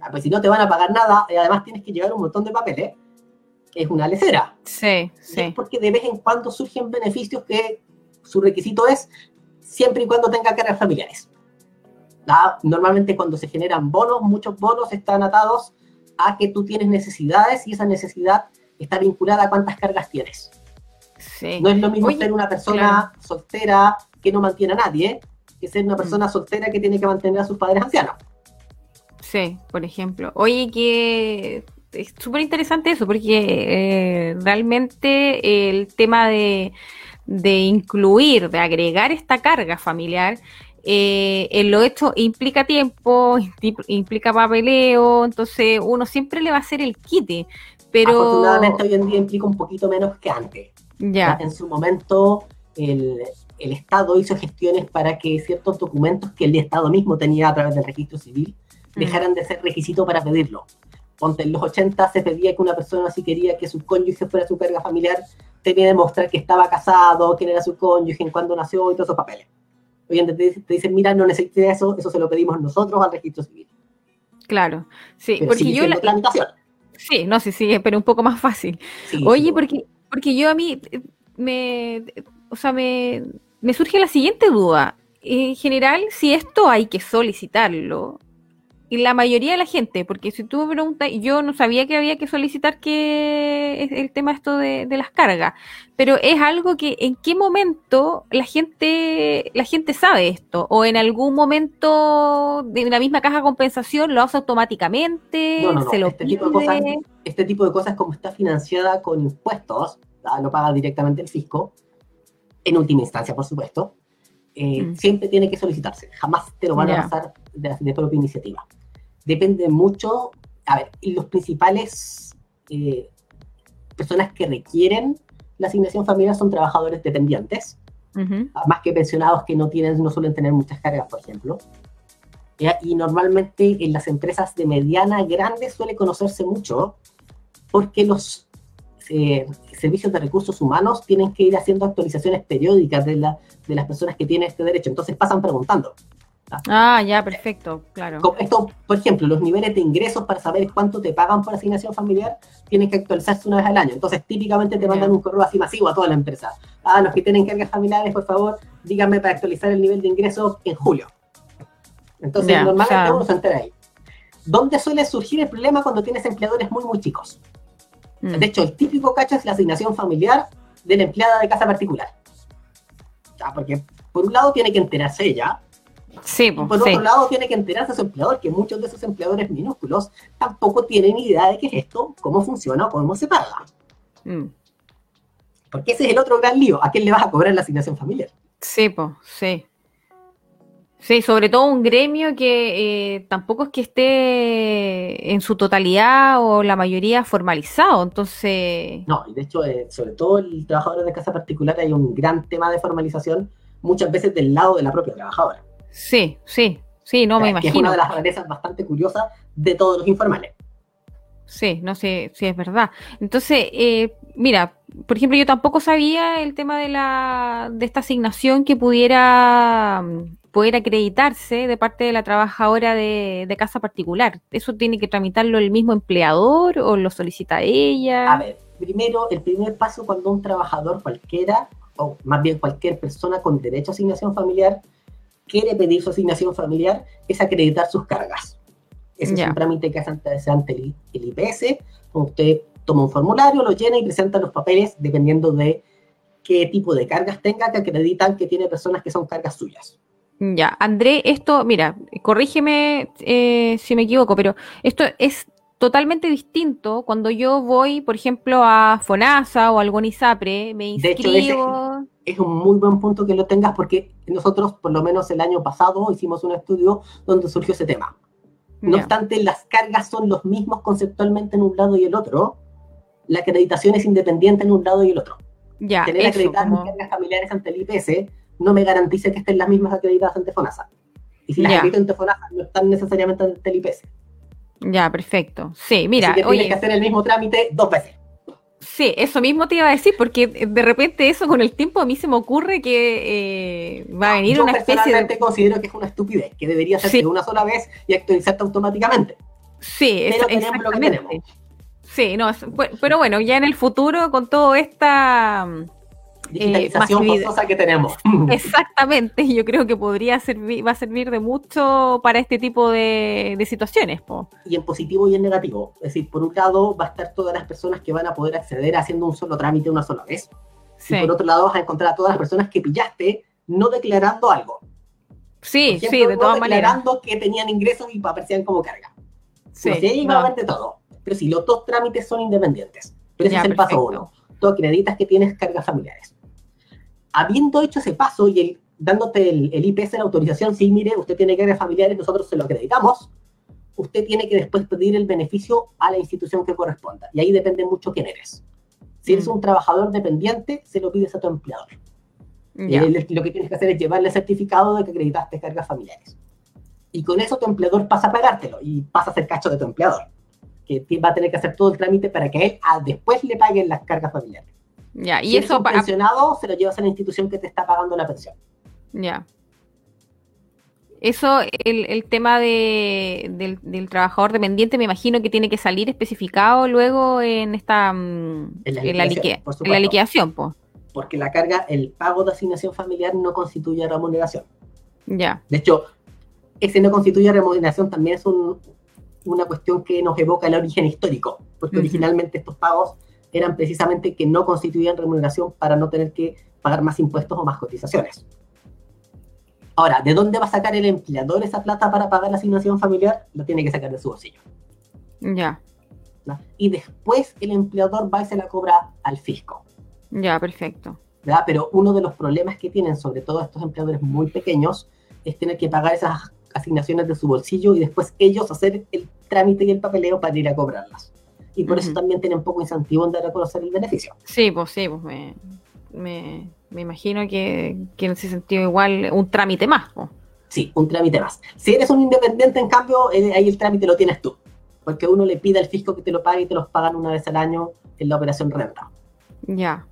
Ah, pues si no te van a pagar nada y además tienes que llevar un montón de papeles, es una lecera. Sí, sí. Es porque de vez en cuando surgen beneficios que su requisito es siempre y cuando tenga cargas familiares. Ah, normalmente cuando se generan bonos, muchos bonos están atados a que tú tienes necesidades y esa necesidad está vinculada a cuántas cargas tienes. No es lo mismo ser una persona soltera que no mantiene a nadie, que ser una mm. persona soltera que tiene que mantener a sus padres ancianos. Sí, por ejemplo. Oye, que es súper interesante eso, porque eh, realmente el tema de, incluir, de agregar esta carga familiar, eh, en lo hecho implica tiempo, implica papeleo, entonces uno siempre le va a hacer el quite. Pero... Afortunadamente hoy en día implica un poquito menos que antes. En su momento, el, Estado hizo gestiones para que ciertos documentos que el Estado mismo tenía a través del registro civil mm. dejaran de ser requisito para pedirlo. Ponte, en los 80 se pedía que una persona, si quería que su cónyuge fuera su carga familiar, tenía que demostrar que estaba casado, quién era su cónyuge, en cuándo nació y todos esos papeles. Hoy en día te, dicen, mira, no necesitas eso, eso se lo pedimos nosotros al registro civil. Claro, sí, porque yo la... Sí, no, sí, sí, pero un poco más fácil. Oye, porque porque yo a mí eh, me, o sea, me, me surge la siguiente duda. En general, si esto hay que solicitarlo, y la mayoría de la gente, porque si tú me preguntas, yo no sabía que había que solicitar que el tema esto de, las cargas, pero es algo que en qué momento la gente, la gente sabe esto, o en algún momento de la misma caja de compensación lo hace automáticamente, se lo este Tipo de cosas, este tipo de cosas como está financiada con impuestos, lo paga directamente el fisco, en última instancia, por supuesto, eh, mm. siempre tiene que solicitarse, jamás te lo van a pasar de propia iniciativa depende mucho, a ver, los principales eh, personas que requieren la asignación familiar son trabajadores dependientes, más que pensionados que no tienen, no suelen tener muchas cargas, por ejemplo. Y normalmente en las empresas de mediana grande suele conocerse mucho porque los eh, servicios de recursos humanos tienen que ir haciendo actualizaciones periódicas de, la, de las personas que tienen este derecho. Entonces pasan preguntando. Ah, ya, perfecto, claro. Esto, por ejemplo, los niveles de ingresos para saber cuánto te pagan por asignación familiar tienen que actualizarse una vez al año. Entonces, típicamente te mandan un correo así masivo a toda la empresa. Ah, los que tienen cargas familiares, por favor, díganme para actualizar el nivel de ingresos en julio. Entonces, normalmente uno se entera ahí. ¿Dónde suele surgir el problema cuando tienes empleadores muy, muy chicos? Mm. De hecho, el típico cacho es la asignación familiar de la empleada de casa particular. porque por un lado tiene que enterarse ella, Sí, por otro lado, tiene que enterarse a su empleador que muchos de esos empleadores minúsculos tampoco tienen idea de qué es esto, cómo funciona o cómo se paga. Mm. Porque ese es el otro gran lío. ¿A quién le vas a cobrar la asignación familiar? Sí, pues, sí. Sí, sobre todo un gremio que eh, tampoco es que esté en su totalidad o la mayoría formalizado, entonces... No, y de hecho, eh, sobre todo el trabajador de casa particular hay un gran tema de formalización muchas veces del lado de la propia trabajadora. Sí, sí, sí, no me imagino. es una de las rarezas bastante curiosas de todos los informales. Sí, no sé si es verdad. Entonces, eh, mira, por ejemplo, yo tampoco sabía el tema de la de esta asignación que pudiera poder acreditarse de parte de la trabajadora de, de, casa particular. ¿Eso tiene que tramitarlo el mismo empleador o lo solicita ella? A ver, primero, el primer paso cuando un trabajador cualquiera, o más bien cualquier persona con derecho a asignación familiar, quiere pedir su asignación familiar es acreditar sus cargas. Ese es un trámite que hace ante el, IPS. Usted toma un formulario, lo llena y presenta los papeles dependiendo de qué tipo de cargas tenga que acreditan que tiene personas que son cargas suyas. Ya, André, esto, mira, corrígeme eh, si me equivoco, pero esto es totalmente distinto cuando yo voy, por ejemplo, a FONASA o al GONISAPRE, me inscribo. Es un muy buen punto que lo tengas porque nosotros, por lo menos el año pasado, hicimos un estudio donde surgió ese tema. No obstante, las cargas son los mismos conceptualmente en un lado y el otro. La acreditación es independiente en un lado y el otro. Ya, Tener acreditadas mis cargas familiares ante el IPS no me garantice que estén las mismas acreditadas ante FONASA. Y si las acredito ante FONASA, no están necesariamente ante el IPS. Ya, perfecto. Sí, mira. Así que tienes que hacer el mismo trámite dos veces. Sí, eso mismo te iba a decir, porque de repente eso con el tiempo a mí se me ocurre que eh, va a venir una especie de... Considero que es una estupidez, que debería ser una sola vez y actualizarte automáticamente. Sí, pero tenemos lo que tenemos. Sí, no, pero bueno, ya en el futuro con toda esta digitalización eh, forzosa que tenemos. Exactamente, yo creo que podría servir, va a servir de mucho para este tipo de, situaciones. Y en positivo y en negativo. Es decir, por un lado va a estar todas las personas que van a poder acceder haciendo un solo trámite una sola vez. Y por otro lado vas a encontrar a todas las personas que pillaste no declarando algo. Sí, sí, de todas maneras. Declarando que tenían ingresos y aparecían como carga. Sí, pues ahí va a de todo. Pero si los dos trámites son independientes. Pero ese es el paso uno. Tú acreditas que tienes cargas familiares habiendo hecho ese paso y el, dándote el, el IPS la autorización, sí, mire, usted tiene cargas familiares, nosotros se lo acreditamos, usted tiene que después pedir el beneficio a la institución que corresponda. Y ahí depende mucho quién eres. Si eres mm. un trabajador dependiente, se lo pides a tu empleador. Y lo que tienes que hacer es llevarle el certificado de que acreditaste cargas familiares. Y con eso tu empleador pasa a pagártelo y pasa a ser cacho de tu empleador, que va a tener que hacer todo el trámite para que él después le paguen las cargas familiares. Ya, y eso para. pensionado, se lo llevas a la institución que te está pagando la pensión. Ya. Eso, el, tema de, del, trabajador dependiente, me imagino que tiene que salir especificado luego en esta mm, en la, liquidación, Porque la carga, el pago de asignación familiar no constituye remuneración. Ya. De hecho, ese no constituye remuneración también es una cuestión que nos evoca el origen histórico, porque originalmente estos pagos eran precisamente que no constituían remuneración para no tener que pagar más impuestos o más cotizaciones. Ahora, ¿de dónde va a sacar el empleador esa plata para pagar la asignación familiar? Lo tiene que sacar de su bolsillo. Ya. Y después el empleador va y se la cobra al fisco. Ya, perfecto. Pero uno de los problemas que tienen, sobre todo estos empleadores muy pequeños, es tener que pagar esas asignaciones de su bolsillo y después ellos hacer el trámite y el papeleo para ir a cobrarlas y por eso también tienen poco incentivo en dar a conocer el beneficio. Sí, pues sí, pues me, me, me imagino que, que, en ese sentido igual un trámite más. Pues. Sí, un trámite más. Si eres un independiente, en cambio, eh, ahí el trámite lo tienes tú, porque uno le pide al fisco que te lo pague y te los pagan una vez al año en la operación renta. Ya.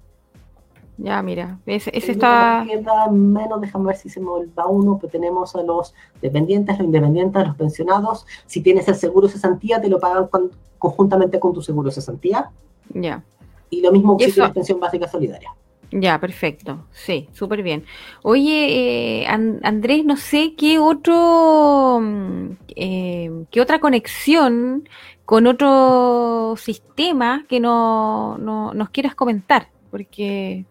Ya, mira, ese, está... Queda menos, déjame ver si se me va uno, pero tenemos a los dependientes, los independientes, los pensionados. Si tienes el seguro de cesantía, te lo pagan conjuntamente con tu seguro de cesantía. Ya. Y lo mismo que la pensión básica solidaria. Ya, perfecto. Sí, súper bien. Oye, eh, Andrés, no sé qué otro, mm, eh, qué otra conexión con otro sistema que no, no, nos quieras comentar, porque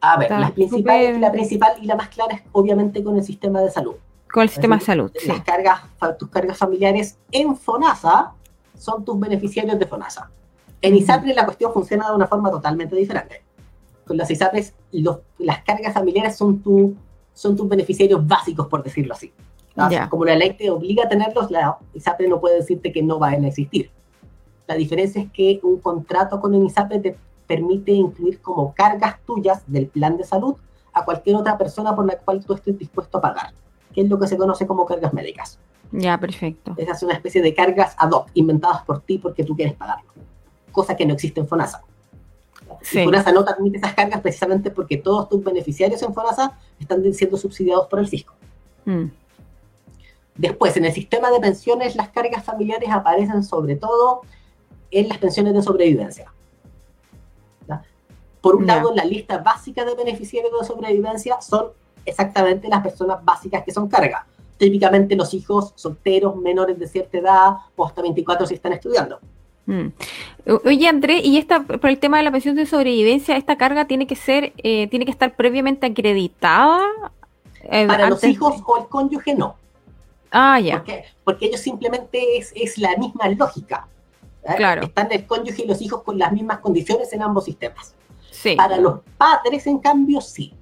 a ver, la principal, la principal y la más clara es obviamente con el sistema de salud. Con el sistema de salud, Las cargas, tus cargas familiares en FONASA son tus beneficiarios de FONASA. En ISAPRE la cuestión funciona de una forma totalmente diferente. Con las ISAPRES, las cargas familiares son, tu, son tus beneficiarios básicos, por decirlo así. Como la ley te obliga a tenerlos, la ISAPRE no puede decirte que no van a existir. La diferencia es que un contrato con el ISAPRE te permite incluir como cargas tuyas del plan de salud a cualquier otra persona por la cual tú estés dispuesto a pagar, que es lo que se conoce como cargas médicas. Ya, perfecto. Esa es una especie de cargas ad hoc, inventadas por ti porque tú quieres pagarlo, cosa que no existe en FONASA. FONASA no te admite esas cargas precisamente porque todos tus beneficiarios en FONASA están siendo subsidiados por el fisco. Mm. Después, en el sistema de pensiones, las cargas familiares aparecen sobre todo en las pensiones de sobrevivencia. Por un lado, la lista básica de beneficiarios de sobrevivencia son exactamente las personas básicas que son carga. Típicamente los hijos solteros menores de cierta edad o hasta 24 si están estudiando. Mm. Oye, André, y esta, por el tema de la pensión de sobrevivencia, ¿esta carga tiene que ser, eh, tiene que estar previamente acreditada? Eh, Para los hijos o el cónyuge no. Ah, ya. Porque, porque ellos simplemente es, es la misma lógica. ¿eh? Claro. Están el cónyuge y los hijos con las mismas condiciones en ambos sistemas. Sí. Para los padres, en cambio, sí.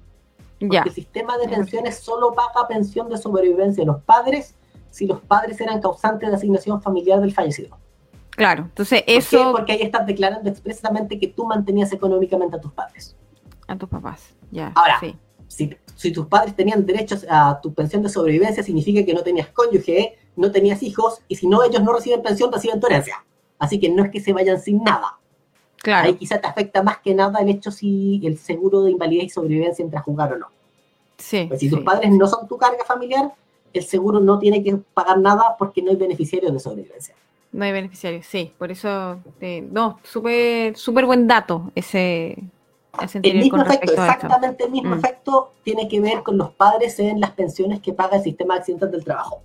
Porque Ya. el sistema de pensiones solo paga pensión de sobrevivencia a los padres si los padres eran causantes de asignación familiar del fallecido. Claro. Entonces, ¿Por eso Porque ahí estás declarando expresamente que tú mantenías económicamente a tus padres. a tus papás. Ya. Ahora, sí. Si, si tus padres tenían derechos a tu pensión de sobrevivencia, significa que no tenías cónyuge, no tenías hijos, y si no, ellos no reciben pensión, reciben tu herencia. Así que no es que se vayan sin nada. Claro. Ahí quizá te afecta más que nada el hecho si el seguro de invalidez y sobrevivencia entra a jugar o no. Sí. Pues si tus sí. padres no son tu carga familiar, el seguro no tiene que pagar nada porque no hay beneficiarios de sobrevivencia. No hay beneficiarios, sí. Por eso, eh, no, súper súper buen dato ese, ese El mismo con efecto, exactamente el mismo Mm. efecto, tiene que ver con los padres en las pensiones que paga el sistema de accidentes del trabajo.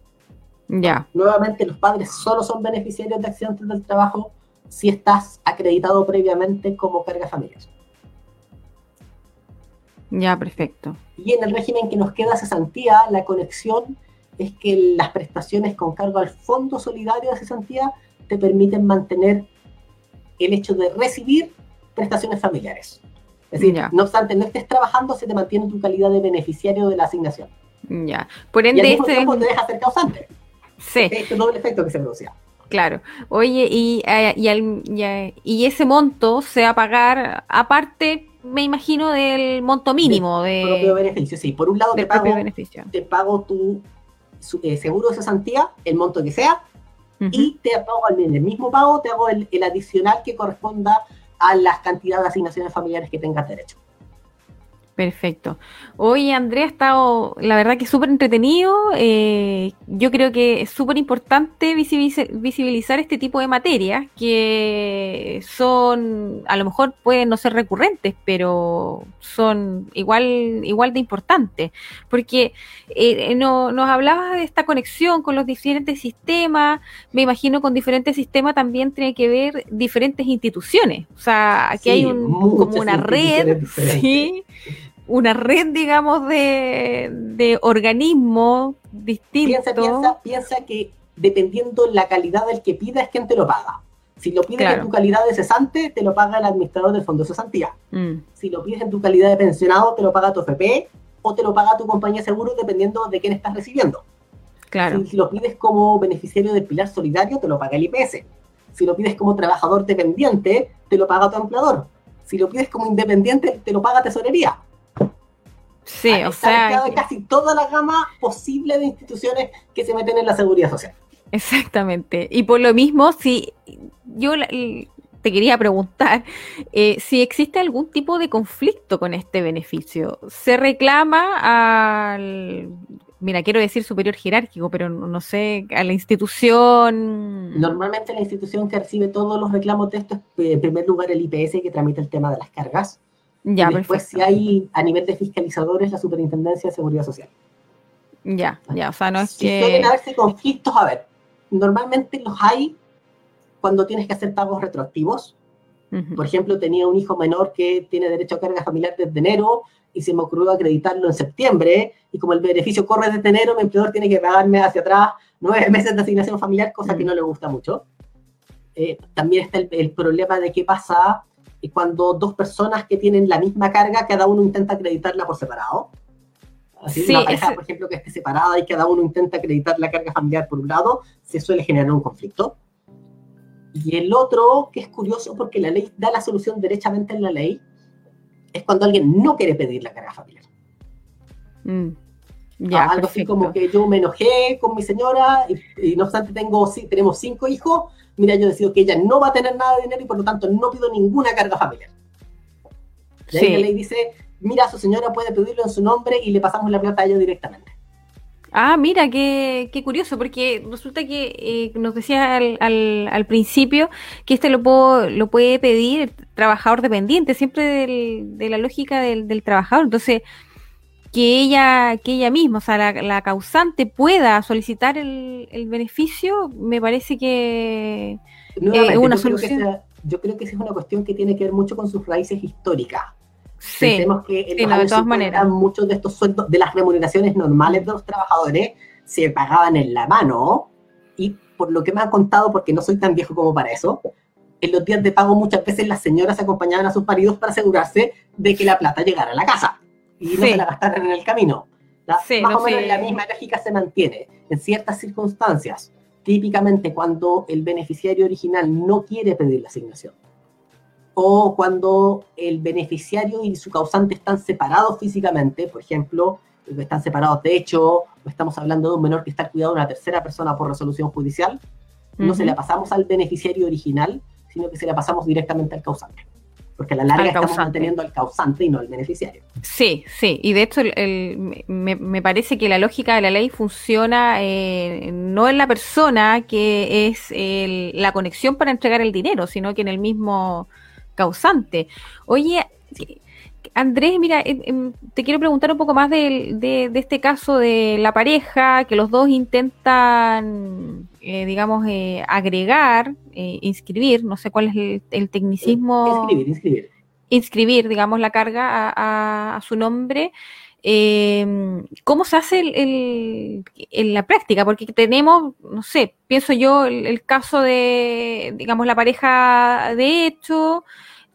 Ya, Nuevamente, los padres solo son beneficiarios de accidentes del trabajo si estás acreditado previamente como carga familiar. ya, perfecto. Y en el régimen que nos queda cesantía, la conexión es que las prestaciones con cargo al fondo solidario de cesantía te permiten mantener el hecho de recibir prestaciones familiares. Es decir, Ya. no obstante no estés trabajando, se te mantiene tu calidad de beneficiario de la asignación. Ya. Por Y al ende, mismo este. tiempo te deja ser causante. Sí, Este doble efecto que se producía. Claro. Oye, y, eh, y, eh, y ese monto se va a pagar aparte, me imagino, del monto mínimo Propio de, beneficio, sí. Por un lado te propio pago, beneficio. te pago tu su- eh, seguro de cesantía, el monto que sea, y te pago en el mismo pago, te hago el, el adicional que corresponda a las cantidades de asignaciones familiares que tengas derecho. Perfecto. Oye, Andrea, ha estado, la verdad que súper entretenido. eh, yo creo que es súper importante visibiliza- visibilizar este tipo de materias que son, a lo mejor pueden no ser recurrentes, pero son igual, igual de importantes. Porque eh, no, nos hablabas de esta conexión con los diferentes sistemas. Me imagino con diferentes sistemas también tiene que ver diferentes instituciones. O sea, aquí Sí, hay un, como una red, sí, una red, digamos, de, de organismos distintos. Piensa, piensa, piensa que dependiendo la calidad del que pida es quien te lo paga. Si lo pides Claro. en tu calidad de cesante, te lo paga el administrador del fondo de cesantía. Mm, Si lo pides en tu calidad de pensionado, te lo paga tu FP o te lo paga tu compañía de seguro dependiendo de quién estás recibiendo. claro, Si lo pides como beneficiario del pilar solidario, te lo paga el IPS. Si lo pides como trabajador dependiente, te lo paga tu empleador. Si lo pides como independiente, te lo paga tesorería. Sí, o sea, que- casi toda la gama posible de instituciones que se meten en la seguridad social. exactamente. Y por lo mismo, si yo te quería preguntar eh, si existe algún tipo de conflicto con este beneficio. ¿Se reclama al, mira, quiero decir superior jerárquico, pero no, no sé, a la institución? Normalmente la institución que recibe todos los reclamos de esto es, eh, en primer lugar, el IPS que tramita el tema de las cargas. Ya, y después, perfecto. si hay a nivel de fiscalizadores, la Superintendencia de Seguridad Social. Ya, ya, o sea, no es Si que... suelen haberse conflictos, a ver, normalmente los hay cuando tienes que hacer pagos retroactivos. Ujú. Por ejemplo, tenía un hijo menor que tiene derecho a carga familiar desde enero y se me ocurrió acreditarlo en septiembre y como el beneficio corre desde enero, mi empleador tiene que pagarme hacia atrás nueve meses de asignación familiar, cosa que Mm. no le gusta mucho. Eh, también está el, el problema de qué pasa eh, cuando dos personas que tienen la misma carga, cada uno intenta acreditarla por separado. Así, Sí, una pareja, por ejemplo, que esté separada y cada uno intenta acreditar la carga familiar por un lado, se suele generar un conflicto. Y el otro, que es curioso porque la ley da la solución derechamente en la ley, es cuando alguien no quiere pedir la carga familiar. Mm. Ya, Ah, Algo así perfecto. como que yo me enojé con mi señora y, y no obstante tengo, sí, tenemos cinco hijos, mira, yo decido que ella no va a tener nada de dinero y por lo tanto no pido ninguna carga familiar. Y ahí Sí. la ley dice, mira, su señora puede pedirlo en su nombre y le pasamos la plata a ella directamente. Ah, mira, qué, qué curioso, porque resulta que eh, nos decía al, al, al principio que este lo, puedo, lo puede pedir el trabajador dependiente, siempre del- de la lógica del, del trabajador. Entonces, que ella, que ella misma, o sea, la, la causante pueda solicitar el, el beneficio, me parece que, eh, una yo solución. Creo que yo creo que esa es una cuestión que tiene que ver mucho con sus raíces históricas. Sí, Pensemos que en sí, los no, de todas 50 maneras. muchos de estos sueldos, de las remuneraciones normales de los trabajadores, se pagaban en la mano. Y por lo que me han contado, porque no soy tan viejo como para eso, en los días de pago muchas veces las señoras acompañaban a sus maridos para asegurarse de que la plata llegara a la casa y no se la gastaran en el camino. La- Sí, más no o menos la misma lógica se mantiene en ciertas circunstancias. Típicamente cuando el beneficiario original no quiere pedir la asignación o cuando el beneficiario y su causante están separados físicamente, por ejemplo, están separados de hecho, o estamos hablando de un menor que está cuidado de una tercera persona por resolución judicial, no se la pasamos al beneficiario original, sino que se la pasamos directamente al causante. Porque a la larga estamos manteniendo al causante y no al beneficiario. Sí, sí, y de hecho el- el- me, me parece que la lógica de la ley funciona eh, no en la persona que es el- la conexión para entregar el dinero, sino que en el mismo causante. Oye, Andrés, mira, em, em, te quiero preguntar un poco más del- de, de este caso de la pareja, que los dos intentan, eh, digamos, eh, agregar, eh, inscribir, no sé cuál es el, el tecnicismo Inscribir, inscribir. inscribir, digamos, la carga a, a- a su nombre. Eh, ¿Cómo se hace el- el- en la práctica? Porque tenemos, no sé, pienso yo, el caso de, digamos, la pareja de hecho,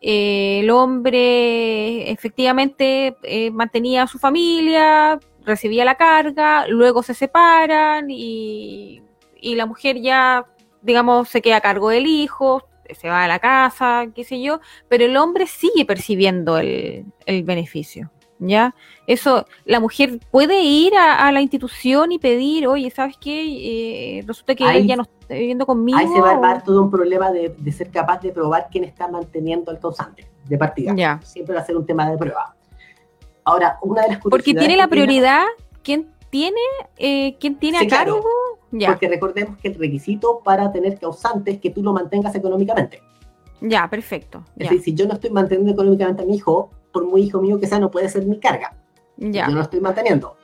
eh, el hombre efectivamente eh, mantenía a su familia, recibía la carga, luego se separan y, y la mujer ya, digamos, se queda a cargo del hijo, se va a la casa, qué sé yo, pero el hombre sigue percibiendo el, el beneficio. ¿Ya? Eso, la mujer puede ir a, a la institución y pedir, oye, ¿sabes qué? Eh, resulta que Ahí- él ya no está viviendo conmigo. Ahí se va a armar todo un problema de, de ser capaz de probar quién está manteniendo al causante de partida. Ya. Siempre va a ser un tema de prueba. Ahora, una de las Porque tiene la prioridad, ¿quién tiene, eh, quién tiene Sí, a claro. cargo? Ya, Porque recordemos que el requisito para tener causante es que tú lo mantengas económicamente. ya, perfecto. Es Ya, decir, si yo no estoy manteniendo económicamente a mi hijo, por muy hijo mío que sea, no puede ser mi carga. ya, Yo no lo estoy manteniendo.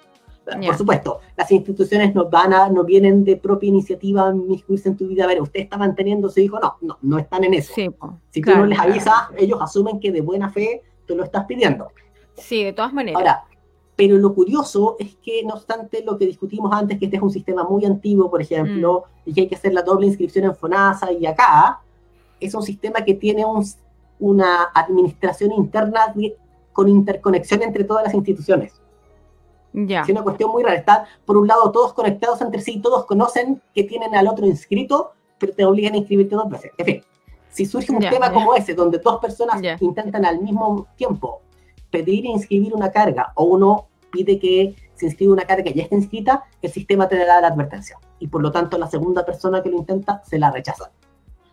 Ya. Por supuesto, las instituciones no van a, no vienen de propia iniciativa inmiscuirse en tu vida. A ver, ¿usted está manteniendo a su hijo? No, no, no están en eso. sí, si tú claro, no les claro. avisas, ellos asumen que de buena fe te lo estás pidiendo. Sí, de todas maneras. Ahora, pero lo curioso es que, no obstante lo que discutimos antes, que este es un sistema muy antiguo, por ejemplo, Mm. y que hay que hacer la doble inscripción en FONASA y acá, es un sistema que tiene un- una administración interna de- con interconexión entre todas las instituciones. ya, Es una cuestión muy rara. Están, por un lado, todos conectados entre sí, todos conocen que tienen al otro inscrito, pero te obligan a inscribirte dos veces. En fin, si surge un tema como ese, donde dos personas intentan al mismo tiempo pedir e inscribir una carga, o uno pide que se inscriba una carga que ya está inscrita, el sistema te da la advertencia. Y por lo tanto, la segunda persona que lo intenta se la rechaza.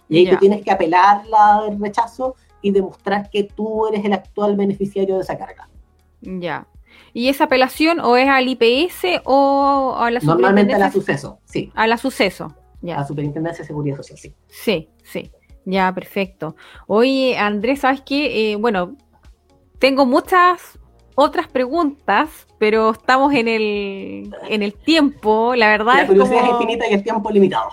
Y ahí tú tienes que apelar la, el rechazo y demostrar que tú eres el actual beneficiario de esa carga. ya. ¿Y esa apelación o es al IPS o a la Normalmente a la suceso, sí. A la suceso. A Ya. la Superintendencia de Seguridad Social, sí. Sí, sí. Ya, perfecto. Oye, Andrés, ¿sabes qué? Eh, bueno, tengo muchas otras preguntas, pero estamos en el, en el tiempo. La verdad La es curiosidad como... es infinita y el tiempo limitado.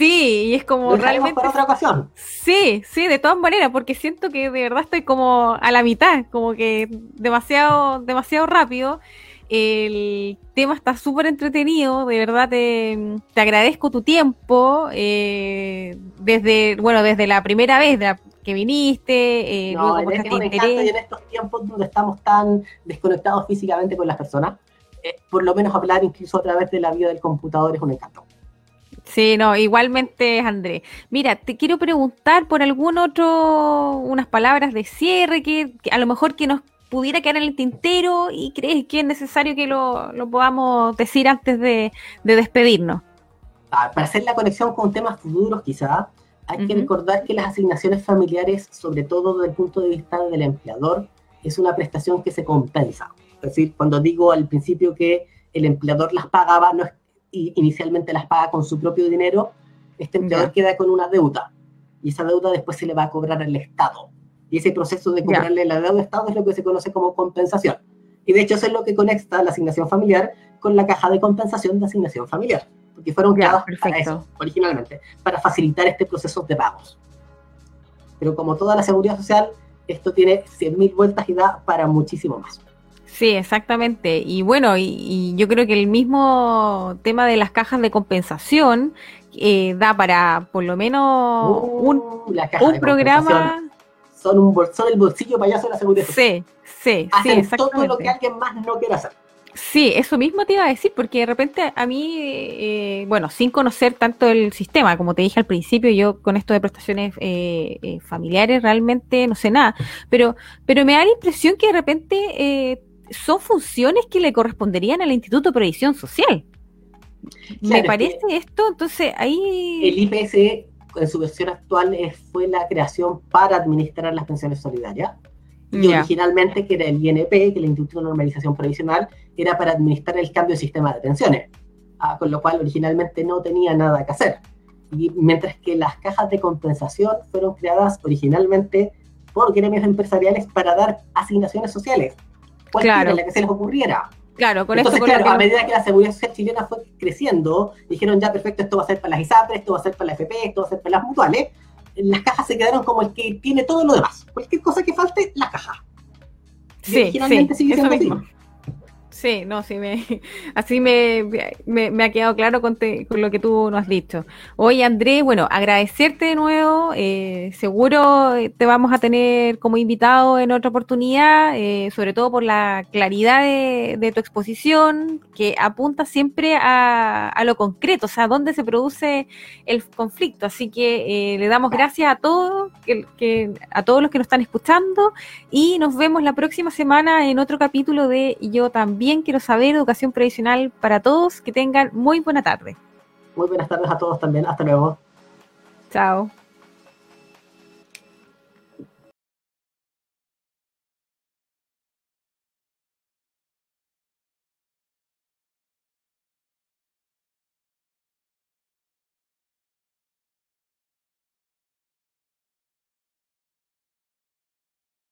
Sí, y es como Lo realmente... para otra ocasión. Sí, sí, de todas maneras, porque siento que de verdad estoy como a la mitad, como que demasiado, demasiado rápido. El tema está súper entretenido, de verdad te, te agradezco tu tiempo, eh, desde, bueno, desde la primera vez de la- que viniste, eh, No, luego es, es mostraste un encanto y en estos tiempos donde estamos tan desconectados físicamente con las personas, eh, por lo menos hablar incluso a través de la vida del computador es un encanto. Sí, no, igualmente, Andrés. Mira, te quiero preguntar por algún otro, unas palabras de cierre que, que a lo mejor que nos pudiera quedar en el tintero y crees que es necesario que lo, lo podamos decir antes de, de despedirnos. Ah, Para hacer la conexión con temas futuros quizá, hay que recordar que las asignaciones familiares, sobre todo desde el punto de vista del empleador, es una prestación que se compensa. Es decir, cuando digo al principio que el empleador las pagaba, no es, y inicialmente las paga con su propio dinero, este empleador queda con una deuda. Y esa deuda después se le va a cobrar al Estado. Y ese proceso de cobrarle la deuda al Estado es lo que se conoce como compensación. Y de hecho eso es lo que conecta la asignación familiar con la caja de compensación de asignación familiar. porque fueron creados para eso, originalmente, para facilitar este proceso de pagos. Pero como toda la seguridad social, esto tiene 100.000 vueltas y da para muchísimo más. Sí, exactamente. Y bueno, y, yo creo que el mismo tema de las cajas de compensación eh, da para por lo menos uh, un, un programa. Son, un el bolsillo payaso de la seguridad. Sí, sí, sí, exactamente. todo lo que alguien más no quiere hacer. Sí, eso mismo te iba a decir, porque de repente a mí, eh, bueno, sin conocer tanto el sistema, como te dije al principio, yo con esto de prestaciones eh, eh, familiares realmente no sé nada, pero, pero me da la impresión que de repente son funciones que le corresponderían al Instituto de Previsión Social. me parece esto, entonces ahí... El IPS en su versión actual fue la creación para administrar las pensiones solidarias y originalmente que era el INP, que el Instituto de Normalización Provisional, era para administrar el cambio de sistema de pensiones, ah, con lo cual originalmente no tenía nada que hacer. Y mientras que las cajas de compensación fueron creadas originalmente por gremios empresariales para dar asignaciones sociales, cualquiera claro. la que se les ocurriera. Claro, con Entonces, claro, a medida que la seguridad social chilena fue creciendo, dijeron ya perfecto, esto va a ser para las ISAPRES, esto va a ser para la FP, esto va a ser para las mutuales, las cajas se quedaron como el que tiene todo lo demás. Cualquier cosa que falte, la caja. Sí, sí, eso mismo. Sí, no, sí, me, así me, me, ha quedado claro con, con, lo que tú nos has dicho. Oye, Andrés, bueno, agradecerte de nuevo. Eh, seguro te vamos a tener como invitado en otra oportunidad, eh, sobre todo por la claridad de, tu exposición, que apunta siempre a, lo concreto, o sea, dónde se produce el conflicto. Así que eh, le damos gracias a todos, que, a todos los que nos están escuchando y nos vemos la próxima semana en otro capítulo de Yo también quiero saber educación previsional para todos. Que tengan muy buena tarde. Muy buenas tardes a todos también. Hasta luego. Chao.